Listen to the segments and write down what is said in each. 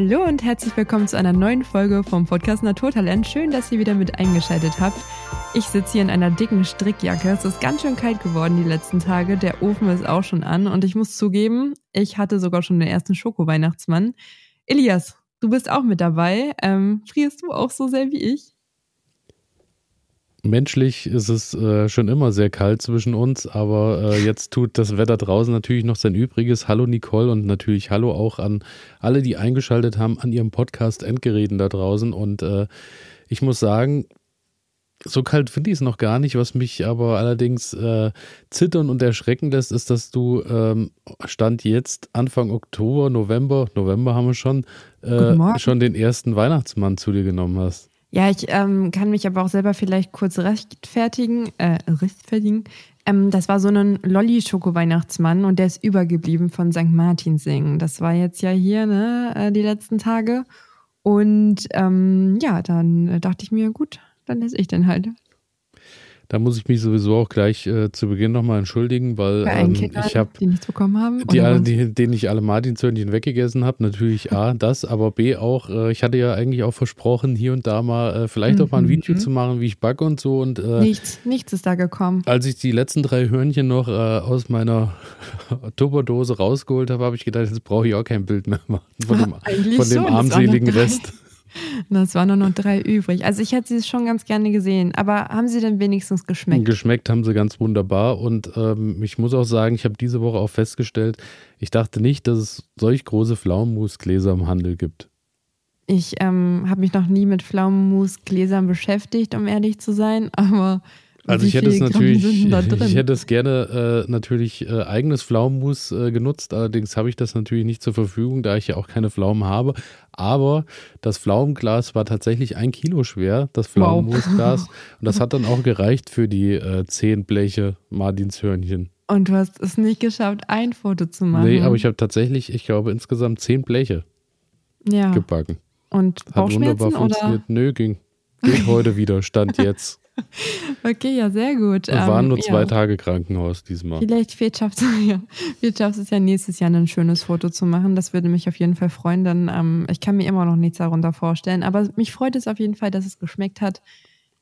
Hallo und herzlich willkommen zu einer neuen Folge vom Podcast Naturtalent. Schön, dass ihr wieder mit eingeschaltet habt. Ich sitze hier in einer dicken Strickjacke. Es ist ganz schön kalt geworden die letzten Tage. Der Ofen ist auch schon an und ich muss zugeben, ich hatte sogar schon den ersten Schoko-Weihnachtsmann. Elias, du bist auch mit dabei. Ähm, frierst du auch so sehr wie ich? Menschlich ist es äh, schon immer sehr kalt zwischen uns, aber äh, jetzt tut das Wetter draußen natürlich noch sein Übriges. Hallo Nicole und natürlich Hallo auch an alle, die eingeschaltet haben an ihrem Podcast Endgeräten da draußen. Und äh, ich muss sagen, so kalt finde ich es noch gar nicht. Was mich aber allerdings äh, zittern und erschrecken lässt, ist, dass du ähm, Stand jetzt Anfang Oktober, November, November haben wir schon, äh, schon den ersten Weihnachtsmann zu dir genommen hast. Ja, ich ähm, kann mich aber auch selber vielleicht kurz rechtfertigen. Äh, rechtfertigen. Ähm, das war so ein Lolli-Schoko-Weihnachtsmann und der ist übergeblieben von St. Martinsingen. Das war jetzt ja hier, ne, äh, die letzten Tage. Und ähm, ja, dann dachte ich mir, gut, dann esse ich den halt. Da muss ich mich sowieso auch gleich äh, zu Beginn nochmal entschuldigen, weil ähm, ich habe die nichts bekommen haben, die, alle, die, denen ich alle Martinshörnchen weggegessen habe. Natürlich A, das, aber B auch. Äh, ich hatte ja eigentlich auch versprochen, hier und da mal äh, vielleicht mhm. auch mal ein Video mhm. zu machen, wie ich backe und so. Und äh, nichts, nichts ist da gekommen. Als ich die letzten drei Hörnchen noch äh, aus meiner Tupperdose rausgeholt habe, habe ich gedacht, jetzt brauche ich auch kein Bild mehr machen von dem, von dem armseligen Rest. Das waren nur noch drei übrig. Also ich hätte sie schon ganz gerne gesehen. Aber haben sie denn wenigstens geschmeckt? Geschmeckt haben sie ganz wunderbar. Und ähm, ich muss auch sagen, ich habe diese Woche auch festgestellt, ich dachte nicht, dass es solch große Pflaumenmusgläser im Handel gibt. Ich ähm, habe mich noch nie mit Pflaumenmusgläsern beschäftigt, um ehrlich zu sein. Aber also ich hätte es natürlich, ich hätte es gerne äh, natürlich äh, eigenes Pflaumenmus äh, genutzt, allerdings habe ich das natürlich nicht zur Verfügung, da ich ja auch keine Pflaumen habe. Aber das Pflaumenglas war tatsächlich ein Kilo schwer, das Pflaumenmusglas. Wow. Und das hat dann auch gereicht für die äh, zehn Bleche Martinshörnchen. Und du hast es nicht geschafft, ein Foto zu machen. Nee, aber ich habe tatsächlich, ich glaube, insgesamt zehn Bleche ja. gebacken. Und Bauchschmerzen hat wunderbar funktioniert. Oder? Nö, ging. Geht heute wieder, stand jetzt. Okay, ja, sehr gut. Wir waren ähm, nur zwei ja. Tage Krankenhaus diesmal. Vielleicht schaffst ja, es ja nächstes Jahr ein schönes Foto zu machen. Das würde mich auf jeden Fall freuen. Dann, ähm, ich kann mir immer noch nichts darunter vorstellen. Aber mich freut es auf jeden Fall, dass es geschmeckt hat.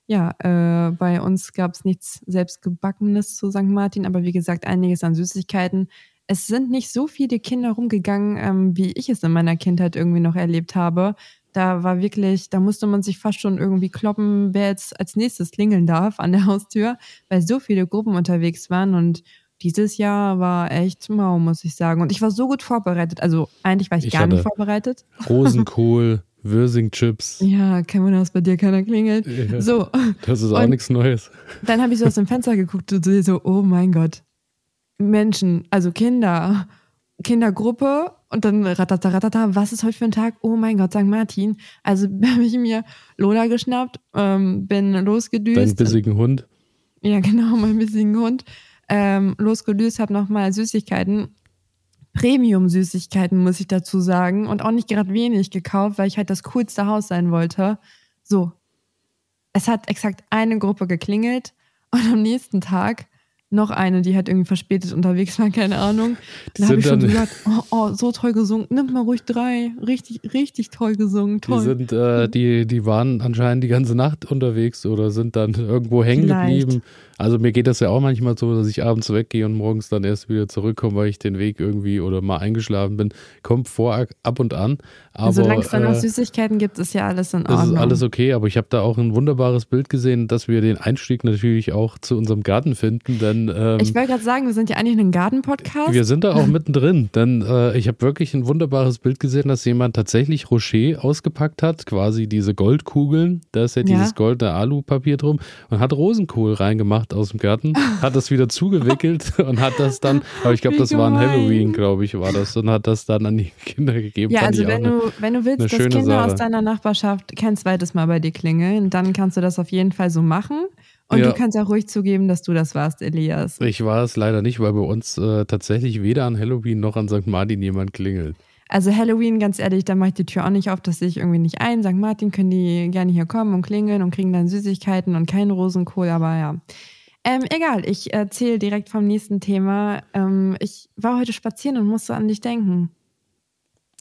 Ja, äh, bei uns gab es nichts selbstgebackenes zu St. Martin, aber wie gesagt, einiges an Süßigkeiten. Es sind nicht so viele Kinder rumgegangen, ähm, wie ich es in meiner Kindheit irgendwie noch erlebt habe. Da war wirklich, da musste man sich fast schon irgendwie kloppen, wer jetzt als nächstes klingeln darf an der Haustür, weil so viele Gruppen unterwegs waren und dieses Jahr war echt mau, muss ich sagen. Und ich war so gut vorbereitet. Also eigentlich war ich, ich gar nicht vorbereitet. Rosenkohl, Würsing-Chips. Ja, kein Wunder, dass bei dir keiner klingelt. Ja, so. Das ist auch und nichts Neues. Dann habe ich so aus dem Fenster geguckt und so, oh mein Gott. Menschen, also Kinder, Kindergruppe und dann ratata, ratata, was ist heute für ein Tag? Oh mein Gott, St. Martin. Also habe ich mir Lola geschnappt, ähm, bin losgedüst. Deinen bissigen Hund. Ja, genau, mein bissigen Hund. Ähm, losgedüst, habe nochmal Süßigkeiten, Premium-Süßigkeiten, muss ich dazu sagen. Und auch nicht gerade wenig gekauft, weil ich halt das coolste Haus sein wollte. So. Es hat exakt eine Gruppe geklingelt und am nächsten Tag noch eine, die halt irgendwie verspätet unterwegs war, keine Ahnung. Dann habe ich schon gesagt, oh, oh, so toll gesungen, nimm mal ruhig drei. Richtig, richtig toll gesungen, toll. Die, sind, äh, die, die waren anscheinend die ganze Nacht unterwegs oder sind dann irgendwo hängen geblieben. Also mir geht das ja auch manchmal so, dass ich abends weggehe und morgens dann erst wieder zurückkomme, weil ich den Weg irgendwie oder mal eingeschlafen bin. Kommt vor ab und an. Aber, Solange es dann noch äh, Süßigkeiten gibt, ist ja alles in Ordnung. Das ist alles okay, aber ich habe da auch ein wunderbares Bild gesehen, dass wir den Einstieg natürlich auch zu unserem Garten finden, denn ähm, Ich wollte gerade sagen, wir sind ja eigentlich ein Garten-Podcast. Wir sind da auch mittendrin, denn äh, ich habe wirklich ein wunderbares Bild gesehen, dass jemand tatsächlich Rocher ausgepackt hat, quasi diese Goldkugeln, da ist ja, ja. dieses goldene Alupapier drum und hat Rosenkohl reingemacht gemacht aus dem Garten, hat das wieder zugewickelt und hat das dann, aber ich glaube, das war ein Halloween, glaube ich, war das, und hat das dann an die Kinder gegeben. Ja, also wenn du, wenn du willst, dass Kinder Sache. aus deiner Nachbarschaft kein zweites Mal bei dir klingeln, dann kannst du das auf jeden Fall so machen. Und ja. du kannst auch ruhig zugeben, dass du das warst, Elias. Ich war es leider nicht, weil bei uns äh, tatsächlich weder an Halloween noch an St. Martin jemand klingelt. Also Halloween, ganz ehrlich, da mache ich die Tür auch nicht auf, dass sehe ich irgendwie nicht ein. St. Martin können die gerne hier kommen und klingeln und kriegen dann Süßigkeiten und keinen Rosenkohl, aber ja. Ähm, egal, ich erzähle direkt vom nächsten Thema. Ähm, ich war heute spazieren und musste an dich denken.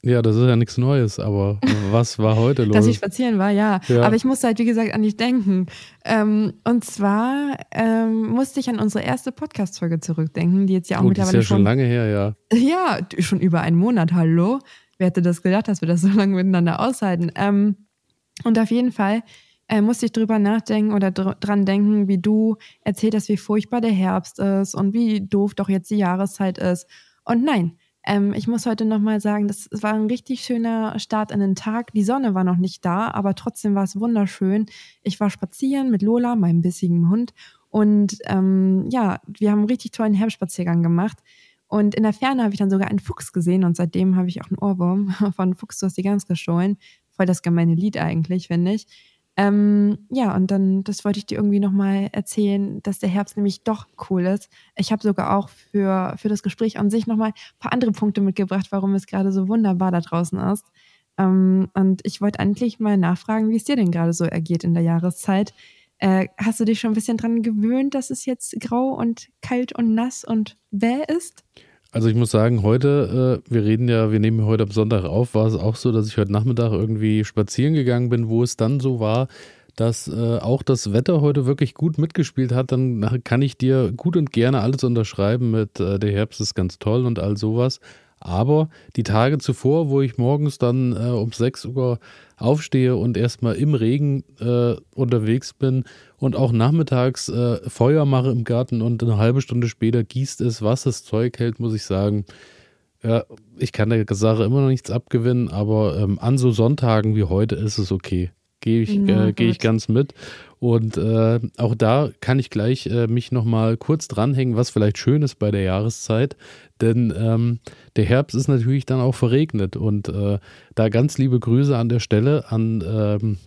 Ja, das ist ja nichts Neues, aber was war heute los? Dass ich spazieren war, ja. ja. Aber ich musste halt, wie gesagt, an dich denken. Ähm, und zwar ähm, musste ich an unsere erste Podcast-Folge zurückdenken, die jetzt ja auch oh, mittlerweile die ist ja schon, lange her, ja. Ja, schon über einen Monat, hallo. Wer hätte das gedacht, dass wir das so lange miteinander aushalten? Ähm, und auf jeden Fall äh, musste ich drüber nachdenken oder dr dran denken, wie du erzählt hast, wie furchtbar der Herbst ist und wie doof doch jetzt die Jahreszeit ist. Und nein, ähm, ich muss heute nochmal sagen, das war ein richtig schöner Start in den Tag. Die Sonne war noch nicht da, aber trotzdem war es wunderschön. Ich war spazieren mit Lola, meinem bissigen Hund. Und ähm, ja, wir haben einen richtig tollen Herbstspaziergang gemacht. Und in der Ferne habe ich dann sogar einen Fuchs gesehen und seitdem habe ich auch einen Ohrwurm von Fuchs, du hast die ganz gestohlen. Voll das gemeine Lied eigentlich, finde ich. Ähm, ja, und dann, das wollte ich dir irgendwie nochmal erzählen, dass der Herbst nämlich doch cool ist. Ich habe sogar auch für, für das Gespräch an sich nochmal ein paar andere Punkte mitgebracht, warum es gerade so wunderbar da draußen ist. Ähm, und ich wollte eigentlich mal nachfragen, wie es dir denn gerade so ergeht in der Jahreszeit. Äh, hast du dich schon ein bisschen dran gewöhnt, dass es jetzt grau und kalt und nass und bäh ist? Also ich muss sagen, heute, äh, wir reden ja, wir nehmen heute am Sonntag auf, war es auch so, dass ich heute Nachmittag irgendwie spazieren gegangen bin, wo es dann so war, dass äh, auch das Wetter heute wirklich gut mitgespielt hat, dann kann ich dir gut und gerne alles unterschreiben mit äh, der Herbst ist ganz toll und all sowas. Aber die Tage zuvor, wo ich morgens dann äh, um 6 Uhr aufstehe und erstmal im Regen äh, unterwegs bin und auch nachmittags äh, Feuer mache im Garten und eine halbe Stunde später gießt es, was das Zeug hält, muss ich sagen. Ja, ich kann der Sache immer noch nichts abgewinnen, aber ähm, an so Sonntagen wie heute ist es okay. Gehe ich, äh, geh ich ganz mit. Und äh, auch da kann ich gleich äh, mich nochmal kurz dranhängen, was vielleicht schön ist bei der Jahreszeit. Denn ähm, der Herbst ist natürlich dann auch verregnet. Und äh, da ganz liebe Grüße an der Stelle an ähm,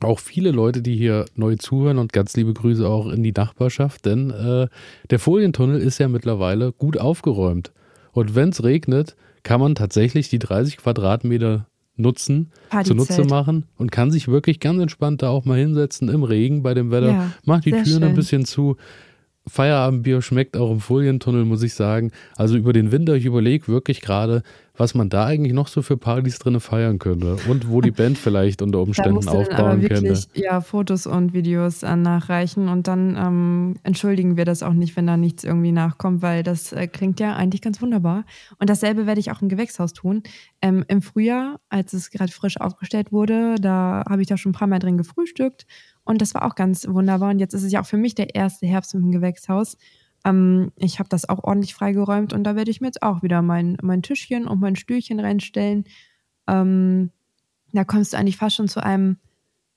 auch viele Leute, die hier neu zuhören und ganz liebe Grüße auch in die Nachbarschaft, denn äh, der Folientunnel ist ja mittlerweile gut aufgeräumt. Und wenn es regnet, kann man tatsächlich die 30 Quadratmeter nutzen, zunutze machen und kann sich wirklich ganz entspannt da auch mal hinsetzen im Regen bei dem Wetter, ja, macht die Türen schön. ein bisschen zu. Feierabendbier schmeckt auch im Folientunnel, muss ich sagen. Also über den Winter, ich überlege wirklich gerade, was man da eigentlich noch so für Partys drin feiern könnte und wo die Band vielleicht unter Umständen aufbauen könnte. Ja, Fotos und Videos äh, nachreichen und dann ähm, entschuldigen wir das auch nicht, wenn da nichts irgendwie nachkommt, weil das äh, klingt ja eigentlich ganz wunderbar. Und dasselbe werde ich auch im Gewächshaus tun. Ähm, Im Frühjahr, als es gerade frisch aufgestellt wurde, da habe ich da schon ein paar Mal drin gefrühstückt und das war auch ganz wunderbar. Und jetzt ist es ja auch für mich der erste Herbst im Gewächshaus. Ähm, ich habe das auch ordentlich freigeräumt und da werde ich mir jetzt auch wieder mein, mein Tischchen und mein Stühlchen reinstellen. Ähm, da kommst du eigentlich fast schon zu einem,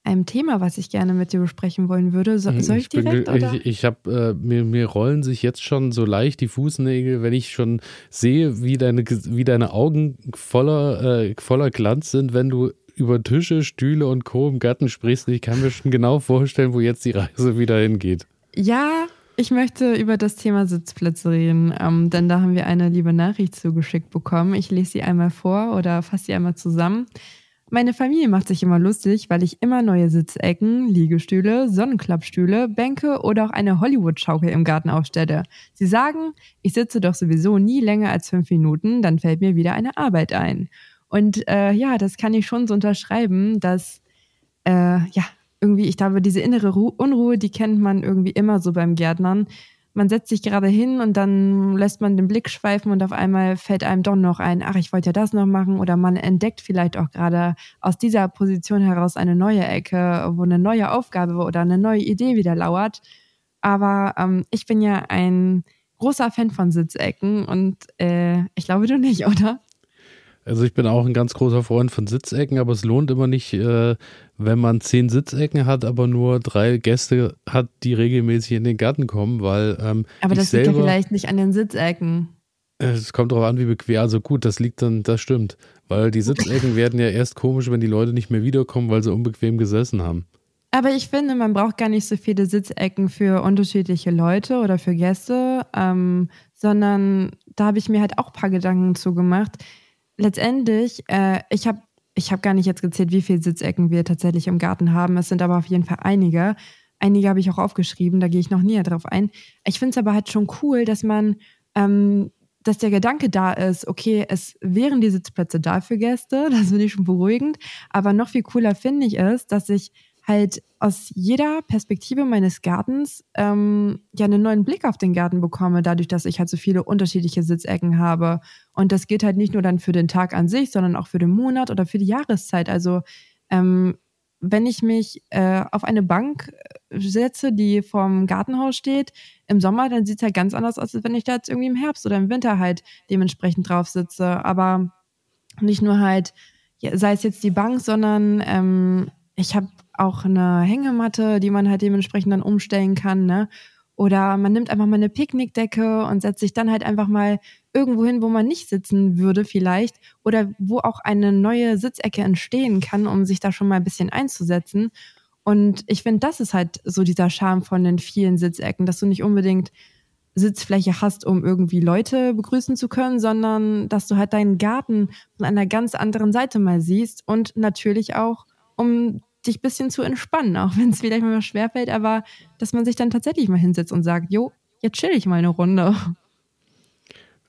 einem Thema, was ich gerne mit dir besprechen wollen würde. So, soll ich, ich direkt? Bin, oder? Ich, ich habe äh, mir, mir rollen sich jetzt schon so leicht die Fußnägel, wenn ich schon sehe, wie deine, wie deine Augen voller, äh, voller Glanz sind, wenn du über Tische, Stühle und Co. im Garten sprichst. Ich kann mir schon genau vorstellen, wo jetzt die Reise wieder hingeht. Ja, ich möchte über das Thema Sitzplätze reden, ähm, denn da haben wir eine liebe Nachricht zugeschickt bekommen. Ich lese sie einmal vor oder fasse sie einmal zusammen. Meine Familie macht sich immer lustig, weil ich immer neue Sitzecken, Liegestühle, Sonnenklappstühle, Bänke oder auch eine Hollywood-Schaukel im Garten aufstelle. Sie sagen, ich sitze doch sowieso nie länger als fünf Minuten, dann fällt mir wieder eine Arbeit ein. Und äh, ja, das kann ich schon so unterschreiben, dass äh, ja, irgendwie, ich glaube, diese innere Ru Unruhe, die kennt man irgendwie immer so beim Gärtnern. Man setzt sich gerade hin und dann lässt man den Blick schweifen und auf einmal fällt einem doch noch ein, ach, ich wollte ja das noch machen. Oder man entdeckt vielleicht auch gerade aus dieser Position heraus eine neue Ecke, wo eine neue Aufgabe oder eine neue Idee wieder lauert. Aber ähm, ich bin ja ein großer Fan von Sitzecken und äh, ich glaube du nicht, oder? Also ich bin auch ein ganz großer Freund von Sitzecken, aber es lohnt immer nicht, äh, wenn man zehn Sitzecken hat, aber nur drei Gäste hat, die regelmäßig in den Garten kommen, weil ähm, Aber das selber, liegt ja vielleicht nicht an den Sitzecken. Es kommt darauf an, wie bequem. Also gut, das liegt dann, das stimmt. Weil die Sitzecken werden ja erst komisch, wenn die Leute nicht mehr wiederkommen, weil sie unbequem gesessen haben. Aber ich finde, man braucht gar nicht so viele Sitzecken für unterschiedliche Leute oder für Gäste, ähm, sondern da habe ich mir halt auch ein paar Gedanken zugemacht. gemacht letztendlich, äh, ich habe ich hab gar nicht jetzt gezählt, wie viele Sitzecken wir tatsächlich im Garten haben. Es sind aber auf jeden Fall einige. Einige habe ich auch aufgeschrieben, da gehe ich noch näher drauf ein. Ich finde es aber halt schon cool, dass man ähm, dass der Gedanke da ist, okay, es wären die Sitzplätze da für Gäste, das finde ich schon beruhigend. Aber noch viel cooler finde ich es, dass ich halt aus jeder Perspektive meines Gartens ähm, ja einen neuen Blick auf den Garten bekomme, dadurch, dass ich halt so viele unterschiedliche Sitzecken habe. Und das geht halt nicht nur dann für den Tag an sich, sondern auch für den Monat oder für die Jahreszeit. Also ähm, wenn ich mich äh, auf eine Bank äh, setze, die vorm Gartenhaus steht, im Sommer, dann sieht es halt ganz anders aus, als wenn ich da jetzt irgendwie im Herbst oder im Winter halt dementsprechend drauf sitze. Aber nicht nur halt, ja, sei es jetzt die Bank, sondern ähm, ich habe auch eine Hängematte, die man halt dementsprechend dann umstellen kann, ne? Oder man nimmt einfach mal eine Picknickdecke und setzt sich dann halt einfach mal irgendwo hin, wo man nicht sitzen würde vielleicht. Oder wo auch eine neue Sitzecke entstehen kann, um sich da schon mal ein bisschen einzusetzen. Und ich finde, das ist halt so dieser Charme von den vielen Sitzecken, dass du nicht unbedingt Sitzfläche hast, um irgendwie Leute begrüßen zu können, sondern dass du halt deinen Garten von einer ganz anderen Seite mal siehst und natürlich auch, um dich ein bisschen zu entspannen, auch wenn es vielleicht mal schwerfällt, aber dass man sich dann tatsächlich mal hinsetzt und sagt, jo, jetzt chill ich mal eine Runde.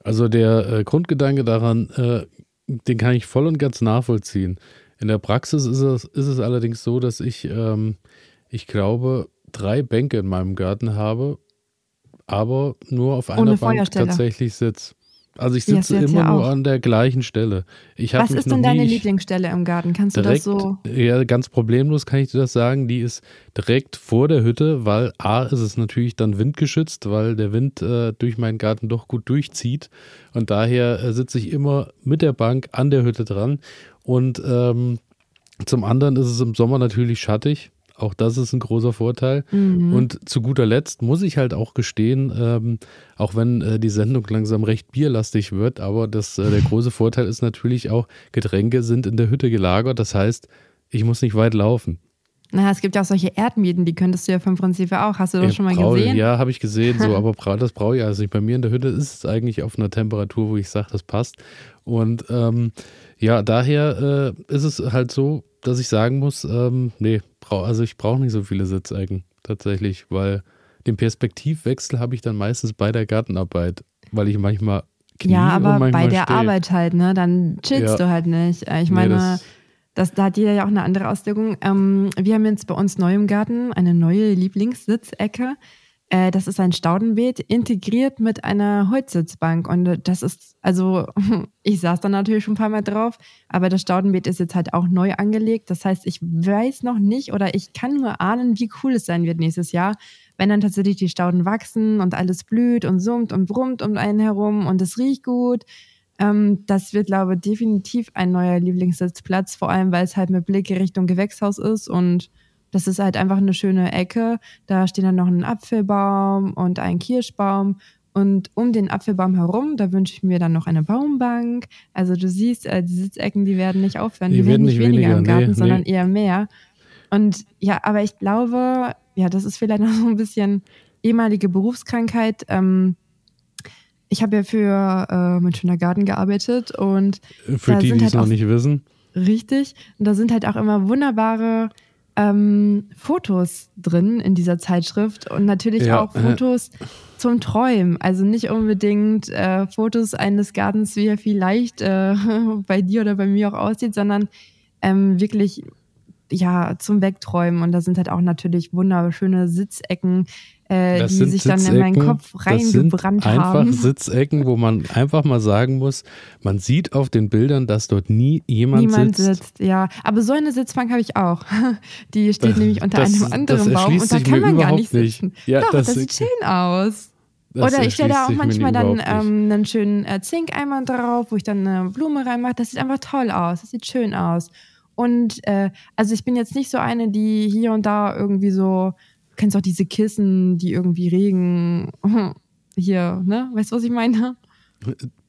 Also der äh, Grundgedanke daran, äh, den kann ich voll und ganz nachvollziehen. In der Praxis ist es, ist es allerdings so, dass ich, ähm, ich glaube, drei Bänke in meinem Garten habe, aber nur auf einer Bank tatsächlich sitze. Also ich sitze ja, immer nur an der gleichen Stelle. Ich Was ist denn deine Lieblingsstelle im Garten? Kannst du direkt, das so? Ja, ganz problemlos kann ich dir das sagen. Die ist direkt vor der Hütte, weil A ist es natürlich dann windgeschützt, weil der Wind äh, durch meinen Garten doch gut durchzieht. Und daher äh, sitze ich immer mit der Bank an der Hütte dran. Und ähm, zum anderen ist es im Sommer natürlich schattig. Auch das ist ein großer Vorteil. Mhm. Und zu guter Letzt muss ich halt auch gestehen, ähm, auch wenn äh, die Sendung langsam recht bierlastig wird, aber das, äh, der große Vorteil ist natürlich auch, Getränke sind in der Hütte gelagert. Das heißt, ich muss nicht weit laufen. Na, es gibt ja auch solche Erdmieten, die könntest du ja vom Prinzip auch. Hast du das ja, schon mal brau, gesehen? Ja, habe ich gesehen, so, aber das brauche ich also nicht. Bei mir in der Hütte ist es eigentlich auf einer Temperatur, wo ich sage, das passt. Und ähm, ja, daher äh, ist es halt so, dass ich sagen muss, ähm, nee, brauch, also ich brauche nicht so viele Sitzecken tatsächlich, weil den Perspektivwechsel habe ich dann meistens bei der Gartenarbeit, weil ich manchmal Knie ja, aber bei der steh. Arbeit halt, ne? Dann chillst ja. du halt nicht. Äh, ich meine, nee, das, das, da hat jeder ja auch eine andere Auslegung. Ähm, wir haben jetzt bei uns neu im Garten eine neue Lieblingssitzecke. Äh, das ist ein Staudenbeet integriert mit einer Holzsitzbank. Und das ist, also, ich saß da natürlich schon ein paar Mal drauf, aber das Staudenbeet ist jetzt halt auch neu angelegt. Das heißt, ich weiß noch nicht oder ich kann nur ahnen, wie cool es sein wird nächstes Jahr, wenn dann tatsächlich die Stauden wachsen und alles blüht und summt und brummt um einen herum und es riecht gut. Ähm, das wird, glaube ich, definitiv ein neuer Lieblingssitzplatz, vor allem, weil es halt mit Blick Richtung Gewächshaus ist und das ist halt einfach eine schöne Ecke. Da steht dann noch ein Apfelbaum und ein Kirschbaum. Und um den Apfelbaum herum, da wünsche ich mir dann noch eine Baumbank. Also du siehst, äh, die Sitzecken, die werden nicht aufhören. Die, die werden nicht weniger, weniger im Garten, nee, sondern nee. eher mehr. Und ja, aber ich glaube, ja, das ist vielleicht noch so ein bisschen ehemalige Berufskrankheit. Ähm, ich habe ja für äh, mein schöner Garten gearbeitet und für die, die es halt noch nicht wissen. Richtig. Und da sind halt auch immer wunderbare ähm, Fotos drin in dieser Zeitschrift und natürlich ja, auch Fotos äh. zum Träumen. Also nicht unbedingt äh, Fotos eines Gartens, wie er vielleicht äh, bei dir oder bei mir auch aussieht, sondern ähm, wirklich ja zum Wegträumen. Und da sind halt auch natürlich wunderschöne Sitzecken, äh, die sich dann in meinen Kopf reingebrannt das sind haben. Einfach Sitzecken, wo man einfach mal sagen muss, man sieht auf den Bildern, dass dort nie jemand Niemand sitzt. sitzt. Ja, aber so eine Sitzbank habe ich auch. Die steht nämlich unter das, einem anderen Baum und da kann man gar nicht sitzen. Nicht. Ja, Doch, das, das sieht schön aus. Oder ich stelle da auch manchmal dann ähm, einen schönen äh, Zinkeimer drauf, wo ich dann eine Blume reinmache. Das sieht einfach toll aus. Das sieht schön aus. Und äh, also ich bin jetzt nicht so eine, die hier und da irgendwie so kennst auch diese Kissen, die irgendwie Regen hier, ne? Weißt du, was ich meine?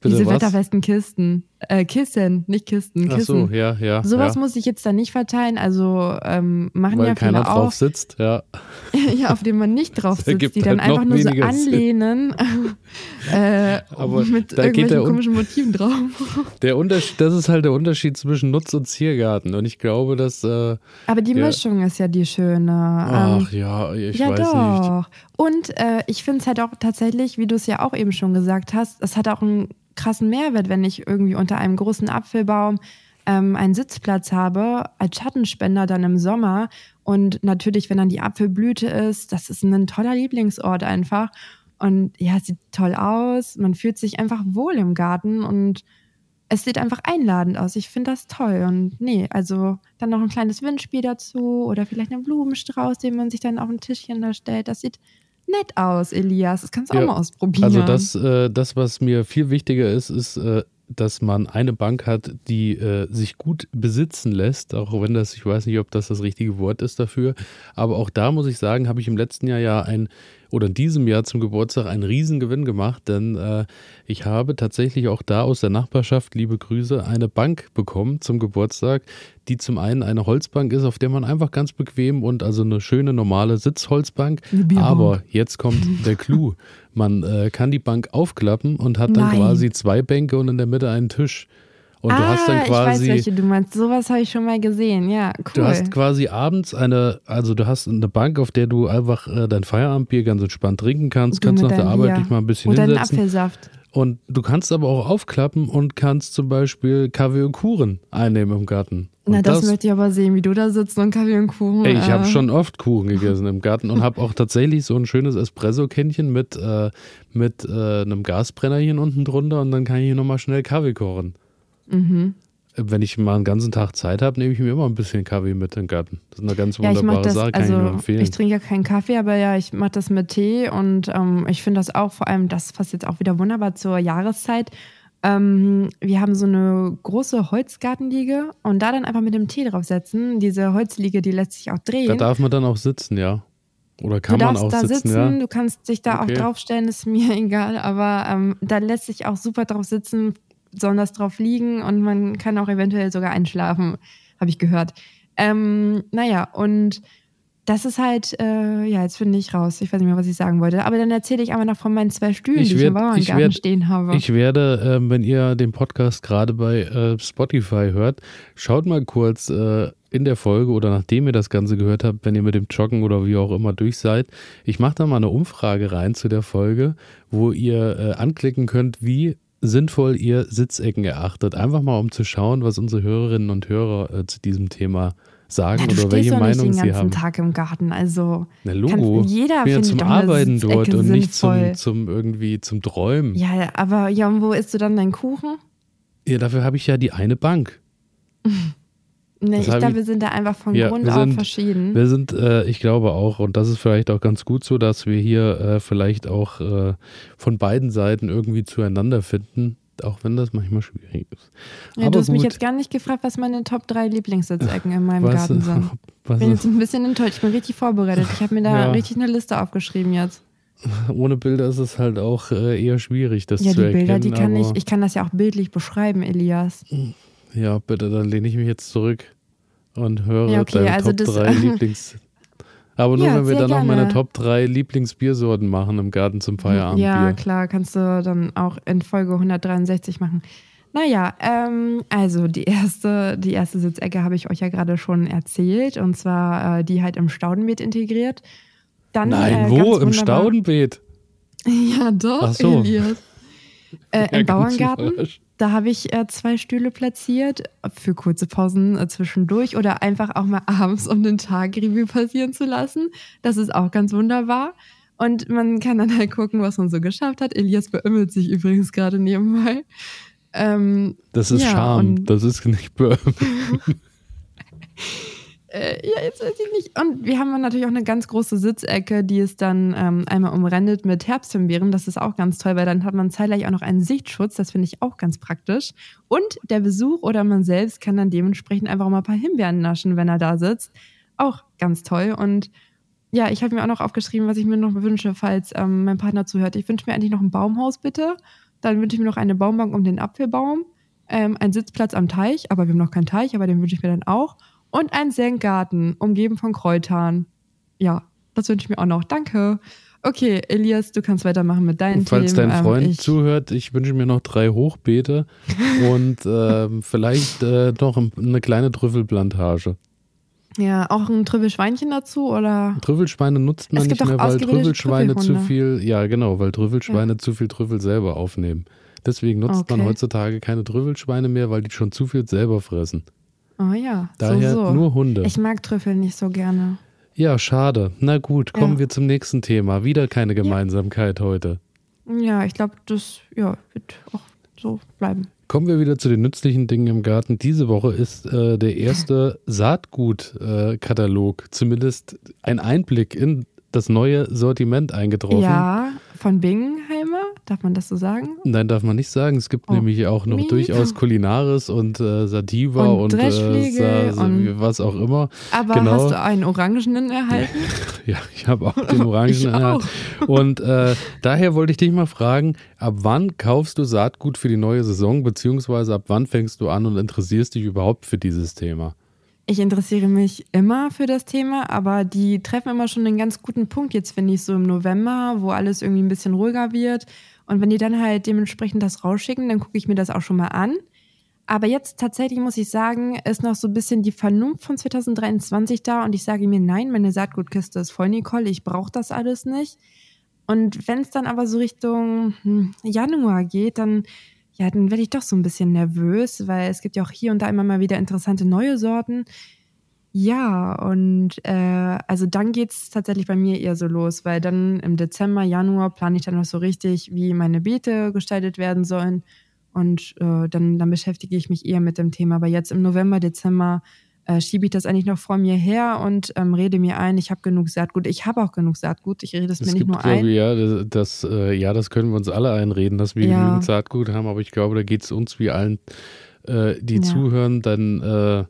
Bitte diese was? wetterfesten Kisten. Äh, Kissen, nicht Kisten, Kissen. Ach so, ja, ja. Sowas ja. muss ich jetzt da nicht verteilen. Also ähm, machen Weil ja viele keiner drauf auch. sitzt, ja. ja, auf dem man nicht drauf sitzt, die dann halt noch einfach nur so anlehnen äh, Aber mit da geht irgendwelchen komischen Motiven drauf. Der Unterschied, das ist halt der Unterschied zwischen Nutz- und Ziergarten. Und ich glaube, dass, äh, Aber die. Mischung ist ja die schöne. Ähm, ach ja, ich ja, weiß nicht. doch. Und äh, ich finde es halt auch tatsächlich, wie du es ja auch eben schon gesagt hast, es hat auch einen krassen Mehrwert, wenn ich irgendwie unter einem großen Apfelbaum ähm, einen Sitzplatz habe, als Schattenspender dann im Sommer. Und natürlich, wenn dann die Apfelblüte ist, das ist ein toller Lieblingsort einfach. Und ja, es sieht toll aus. Man fühlt sich einfach wohl im Garten und es sieht einfach einladend aus. Ich finde das toll. Und nee, also dann noch ein kleines Windspiel dazu oder vielleicht einen Blumenstrauß, den man sich dann auf ein Tischchen da stellt. Das sieht nett aus, Elias. Das kannst du Ja, auch mal ausprobieren. Also das, äh, das, was mir viel wichtiger ist, ist, äh, dass man eine Bank hat, die äh, sich gut besitzen lässt, auch wenn das, ich weiß nicht, ob das das richtige Wort ist dafür, aber auch da muss ich sagen, habe ich im letzten Jahr ja ein oder in diesem Jahr zum Geburtstag einen Riesengewinn gemacht, denn äh, ich habe tatsächlich auch da aus der Nachbarschaft, liebe Grüße, eine Bank bekommen zum Geburtstag, die zum einen eine Holzbank ist, auf der man einfach ganz bequem und also eine schöne normale Sitzholzbank, aber jetzt kommt der Clou. Man äh, kann die Bank aufklappen und hat dann Nein. quasi zwei Bänke und in der Mitte einen Tisch. Und ah, du hast dann ich weiß, quasi, welche du meinst. Sowas habe ich schon mal gesehen. Ja, cool. du hast quasi abends eine, also du hast eine Bank, auf der du einfach äh, dein Feierabendbier ganz entspannt trinken kannst, Du kannst nach der Arbeit Bier. dich mal ein bisschen Oder einen hinsetzen. Apfelsaft. Und du kannst aber auch aufklappen und kannst zum Beispiel Kaffee und Kuchen einnehmen im Garten. Und Na, das, möchte ich aber sehen, wie du da sitzt und Kaffee und Kuchen. Ey, ich habe äh, schon oft Kuchen gegessen im Garten und habe auch tatsächlich so ein schönes Espresso-Kännchen mit, äh, mit äh, einem Gasbrennerchen unten drunter und dann kann ich hier nochmal schnell Kaffee kochen. Mhm. Wenn ich mal einen ganzen Tag Zeit habe, nehme ich mir immer ein bisschen Kaffee mit in den Garten. Das ist eine ganz Ja, wunderbare mache das, Sache, kann ich nur also empfehlen. ich trinke ja keinen Kaffee, aber ja, ich mache das mit Tee und ähm, ich finde das auch vor allem, das passt jetzt auch wieder wunderbar zur Jahreszeit. Ähm, wir haben so eine große Holzgartenliege und da dann einfach mit dem Tee draufsetzen. Diese Holzliege, die lässt sich auch drehen. da darf man dann auch sitzen, ja. Oder kann du man darfst auch da sitzen, sitzen, ja. du kannst dich da Okay. auch draufstellen, ist mir egal, aber ähm, da lässt sich auch super drauf sitzen, besonders drauf liegen und man kann auch eventuell sogar einschlafen, habe ich gehört. Ähm, naja, und das ist halt, äh, ja, jetzt finde ich raus. Ich weiß nicht mehr, was ich sagen wollte. Aber dann erzähle ich einfach noch von meinen zwei Stühlen, Ich die ich im werd- Bauerngarten werd- stehen habe. Ich werde, ähm, wenn ihr den Podcast gerade bei äh, Spotify hört, schaut mal kurz äh, in der Folge oder nachdem ihr das Ganze gehört habt, wenn ihr mit dem Joggen oder wie auch immer durch seid. Ich mache da mal eine Umfrage rein zu der Folge, wo ihr äh, anklicken könnt, wie sinnvoll ihr Sitzecken erachtet. Einfach mal, um zu schauen, was unsere Hörerinnen und Hörer äh, zu diesem Thema sagen ja, oder welche doch nicht Meinung den sie ganzen haben. Tag im Garten, also Na, kann, Logo. jeder Ich bin ja zum Arbeiten dort und nicht zum, zum irgendwie zum Träumen. Ja, aber ja, und wo isst du dann deinen Kuchen? Ja, dafür habe ich ja die eine Bank. Nee, Das ich glaube, wir sind da einfach von Ja, Grund auf sind- verschieden. Wir sind, äh, ich glaube auch, und das ist vielleicht auch ganz gut so, dass wir hier äh, vielleicht auch äh, von beiden Seiten irgendwie zueinander finden, auch wenn das manchmal schwierig ist. Ja, Aber du hast mich gut. jetzt gar nicht gefragt, was meine Top 3 Lieblingssitzecken in meinem Was, Garten sind. Ich bin jetzt ein bisschen enttäuscht. Ich bin richtig vorbereitet. Ich habe mir da Ja. richtig eine Liste aufgeschrieben jetzt. ohne Bilder ist es halt auch äh, eher schwierig, das ja, zu die erkennen. Bilder, die kann ich. Ich kann das ja auch bildlich beschreiben, Elias. Ja, bitte, dann lehne ich mich jetzt zurück und höre Ja, okay, deine also Top das- 3 Lieblings... Aber nur, Ja, wenn wir dann noch meine. Top 3 Lieblingsbiersorten machen im Garten zum Feierabendbier. Ja, klar, kannst du dann auch in Folge 163 machen. Naja, ähm, also die erste, die erste Sitzecke habe ich euch ja gerade schon erzählt und zwar äh, die halt im Staudenbeet integriert. Dann, Nein, äh, wo? Im Staudenbeet? Ja, doch, Ach so. Elias. Äh, Ja, Im ganz Bauerngarten, überrascht. Da habe ich äh, zwei Stühle platziert für kurze Pausen äh, zwischendurch oder einfach auch mal abends, um den Tag Revue passieren zu lassen. Das ist auch ganz wunderbar. Und man kann dann halt gucken, was man so geschafft hat. Elias beömmelt sich übrigens gerade nebenbei. Ähm, Das ist Ja, Charme, das ist nicht Böhm. Äh, ja, jetzt weiß ich nicht. Und wir haben natürlich auch eine ganz große Sitzecke, die ist dann ähm, einmal umrandet mit Herbsthimbeeren. Das ist auch ganz toll, weil dann hat man zeitgleich auch noch einen Sichtschutz. Das finde ich auch ganz praktisch. Und der Besuch oder man selbst kann dann dementsprechend einfach mal ein paar Himbeeren naschen, wenn er da sitzt. Auch ganz toll. Und ja, ich habe mir auch noch aufgeschrieben, was ich mir noch wünsche, falls ähm, mein Partner zuhört. Ich wünsche mir eigentlich noch ein Baumhaus, bitte. Dann wünsche ich mir noch eine Baumbank um den Apfelbaum. ähm, einen Sitzplatz am Teich, aber wir haben noch keinen Teich, aber den wünsche ich mir dann auch. Und einen Senkgarten, umgeben von Kräutern. Ja, das wünsche ich mir auch noch. Danke. Okay, Elias, du kannst weitermachen mit deinen Falls Themen. dein Ähm, Freund ich, zuhört, ich wünsche mir noch drei Hochbeete und ähm, vielleicht äh, noch eine kleine Trüffelplantage. Ja, auch ein Trüffelschweinchen dazu oder? Trüffelschweine nutzt man nicht mehr, weil Trüffelschweine zu viel, ja genau, weil Trüffelschweine zu viel Trüffel selber aufnehmen. Deswegen nutzt man Okay. heutzutage keine Trüffelschweine mehr, weil die schon zu viel selber fressen. Oh ja, Daher so, so. nur Hunde. Ich mag Trüffel nicht so gerne. ja, schade. Na gut, kommen Ja. wir zum nächsten Thema. Wieder keine Gemeinsamkeit heute. Ja, ich glaube, das ja, wird auch so bleiben. Kommen wir wieder zu den nützlichen Dingen im Garten. Diese Woche ist äh, der erste Saatgut-Katalog, zumindest ein Einblick in das neue Sortiment eingetroffen. Ja, von Bingenheimer, darf man das so sagen? Nein, darf man nicht sagen. Es gibt Oh. nämlich auch noch Miep. durchaus Kulinaris und äh, Sativa Und und, äh, Sa- und- was auch immer. Aber Genau. hast du einen Orangenen erhalten? Ja, ich habe auch den Orangen. Ich auch. Und äh, daher wollte ich dich mal fragen, ab wann kaufst du Saatgut für die neue Saison, beziehungsweise ab wann fängst du an und interessierst dich überhaupt für dieses Thema? Ich interessiere mich immer für das Thema, aber die treffen immer schon einen ganz guten Punkt jetzt, finde ich, so im November, wo alles irgendwie ein bisschen ruhiger wird. Und wenn die dann halt dementsprechend das rausschicken, dann gucke ich mir das auch schon mal an. Aber jetzt tatsächlich muss ich sagen, ist noch so ein bisschen die Vernunft von 2023 da und ich sage mir, nein, meine Saatgutkiste ist voll, Nicole, ich brauche das alles nicht. Und wenn es dann aber so Richtung hm, Januar geht, dann, ja, dann werde ich doch so ein bisschen nervös, weil es gibt ja auch hier und da immer mal wieder interessante neue Sorten. Ja, und äh, also dann geht's tatsächlich bei mir eher so los, weil dann im Dezember, Januar plane ich dann noch so richtig, wie meine Beete gestaltet werden sollen. Und äh, dann, dann beschäftige ich mich eher mit dem Thema. Aber jetzt im November, Dezember äh, schiebe ich das eigentlich noch vor mir her und ähm, rede mir ein, ich habe genug Saatgut. Ich habe auch genug Saatgut. Ich rede es mir nicht nur glaube ein. ja, das, das, äh, ja, das können wir uns alle einreden, dass wir Ja. genügend Saatgut haben, aber ich glaube, da geht es uns wie allen, äh, die Ja. zuhören, dann äh,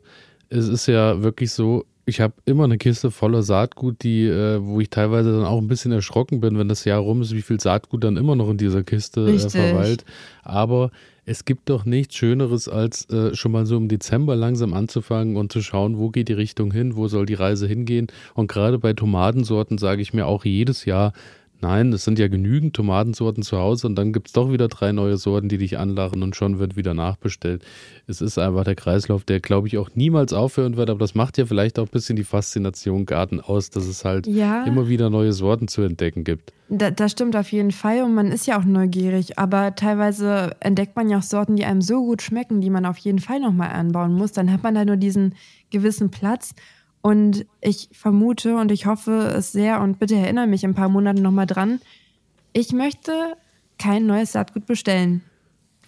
es ist ja wirklich so, ich habe immer eine Kiste voller Saatgut, die, äh, wo ich teilweise dann auch ein bisschen erschrocken bin, wenn das Jahr rum ist, wie viel Saatgut dann immer noch in dieser Kiste äh, verweilt. Aber es gibt doch nichts Schöneres, als äh, schon mal so im Dezember langsam anzufangen und zu schauen, wo geht die Richtung hin, wo soll die Reise hingehen. Und gerade bei Tomatensorten sage ich mir auch jedes Jahr, nein, es sind ja genügend Tomatensorten zu Hause und dann gibt es doch wieder drei neue Sorten, die dich anlachen und schon wird wieder nachbestellt. Es ist einfach der Kreislauf, der, glaube ich, auch niemals aufhören wird, aber das macht ja vielleicht auch ein bisschen die Faszination Garten aus, dass es halt Ja. immer wieder neue Sorten zu entdecken gibt. Da, das stimmt auf jeden Fall und man ist ja auch neugierig, aber teilweise entdeckt man ja auch Sorten, die einem so gut schmecken, die man auf jeden Fall nochmal anbauen muss. Dann hat man da nur diesen gewissen Platz und ich vermute und ich hoffe es sehr und bitte erinnere mich in ein paar Monaten nochmal dran, ich möchte kein neues Saatgut bestellen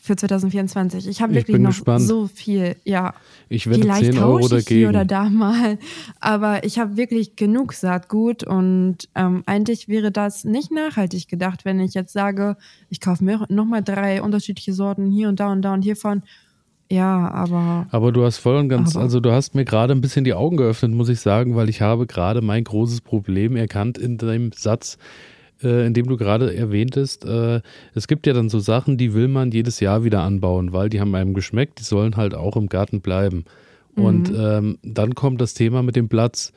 für 2024. Ich habe Ich wirklich bin noch gespannt. so viel, ja. Ich wette Vielleicht 10 Euro ich hier oder dagegen. da mal. Aber ich habe wirklich genug Saatgut und ähm, eigentlich wäre das nicht nachhaltig gedacht, wenn ich jetzt sage, ich kaufe mir nochmal drei unterschiedliche Sorten hier und da und da und hiervon. Ja, aber Aber du hast voll und ganz, Aber- also du hast mir gerade ein bisschen die Augen geöffnet, muss ich sagen, weil ich habe gerade mein großes Problem erkannt in dem Satz, äh, in dem du gerade erwähntest. Äh, es gibt ja dann so Sachen, die will man jedes Jahr wieder anbauen, weil die haben einem geschmeckt, die sollen halt auch im Garten bleiben. Und ähm, dann kommt das Thema mit dem Platz.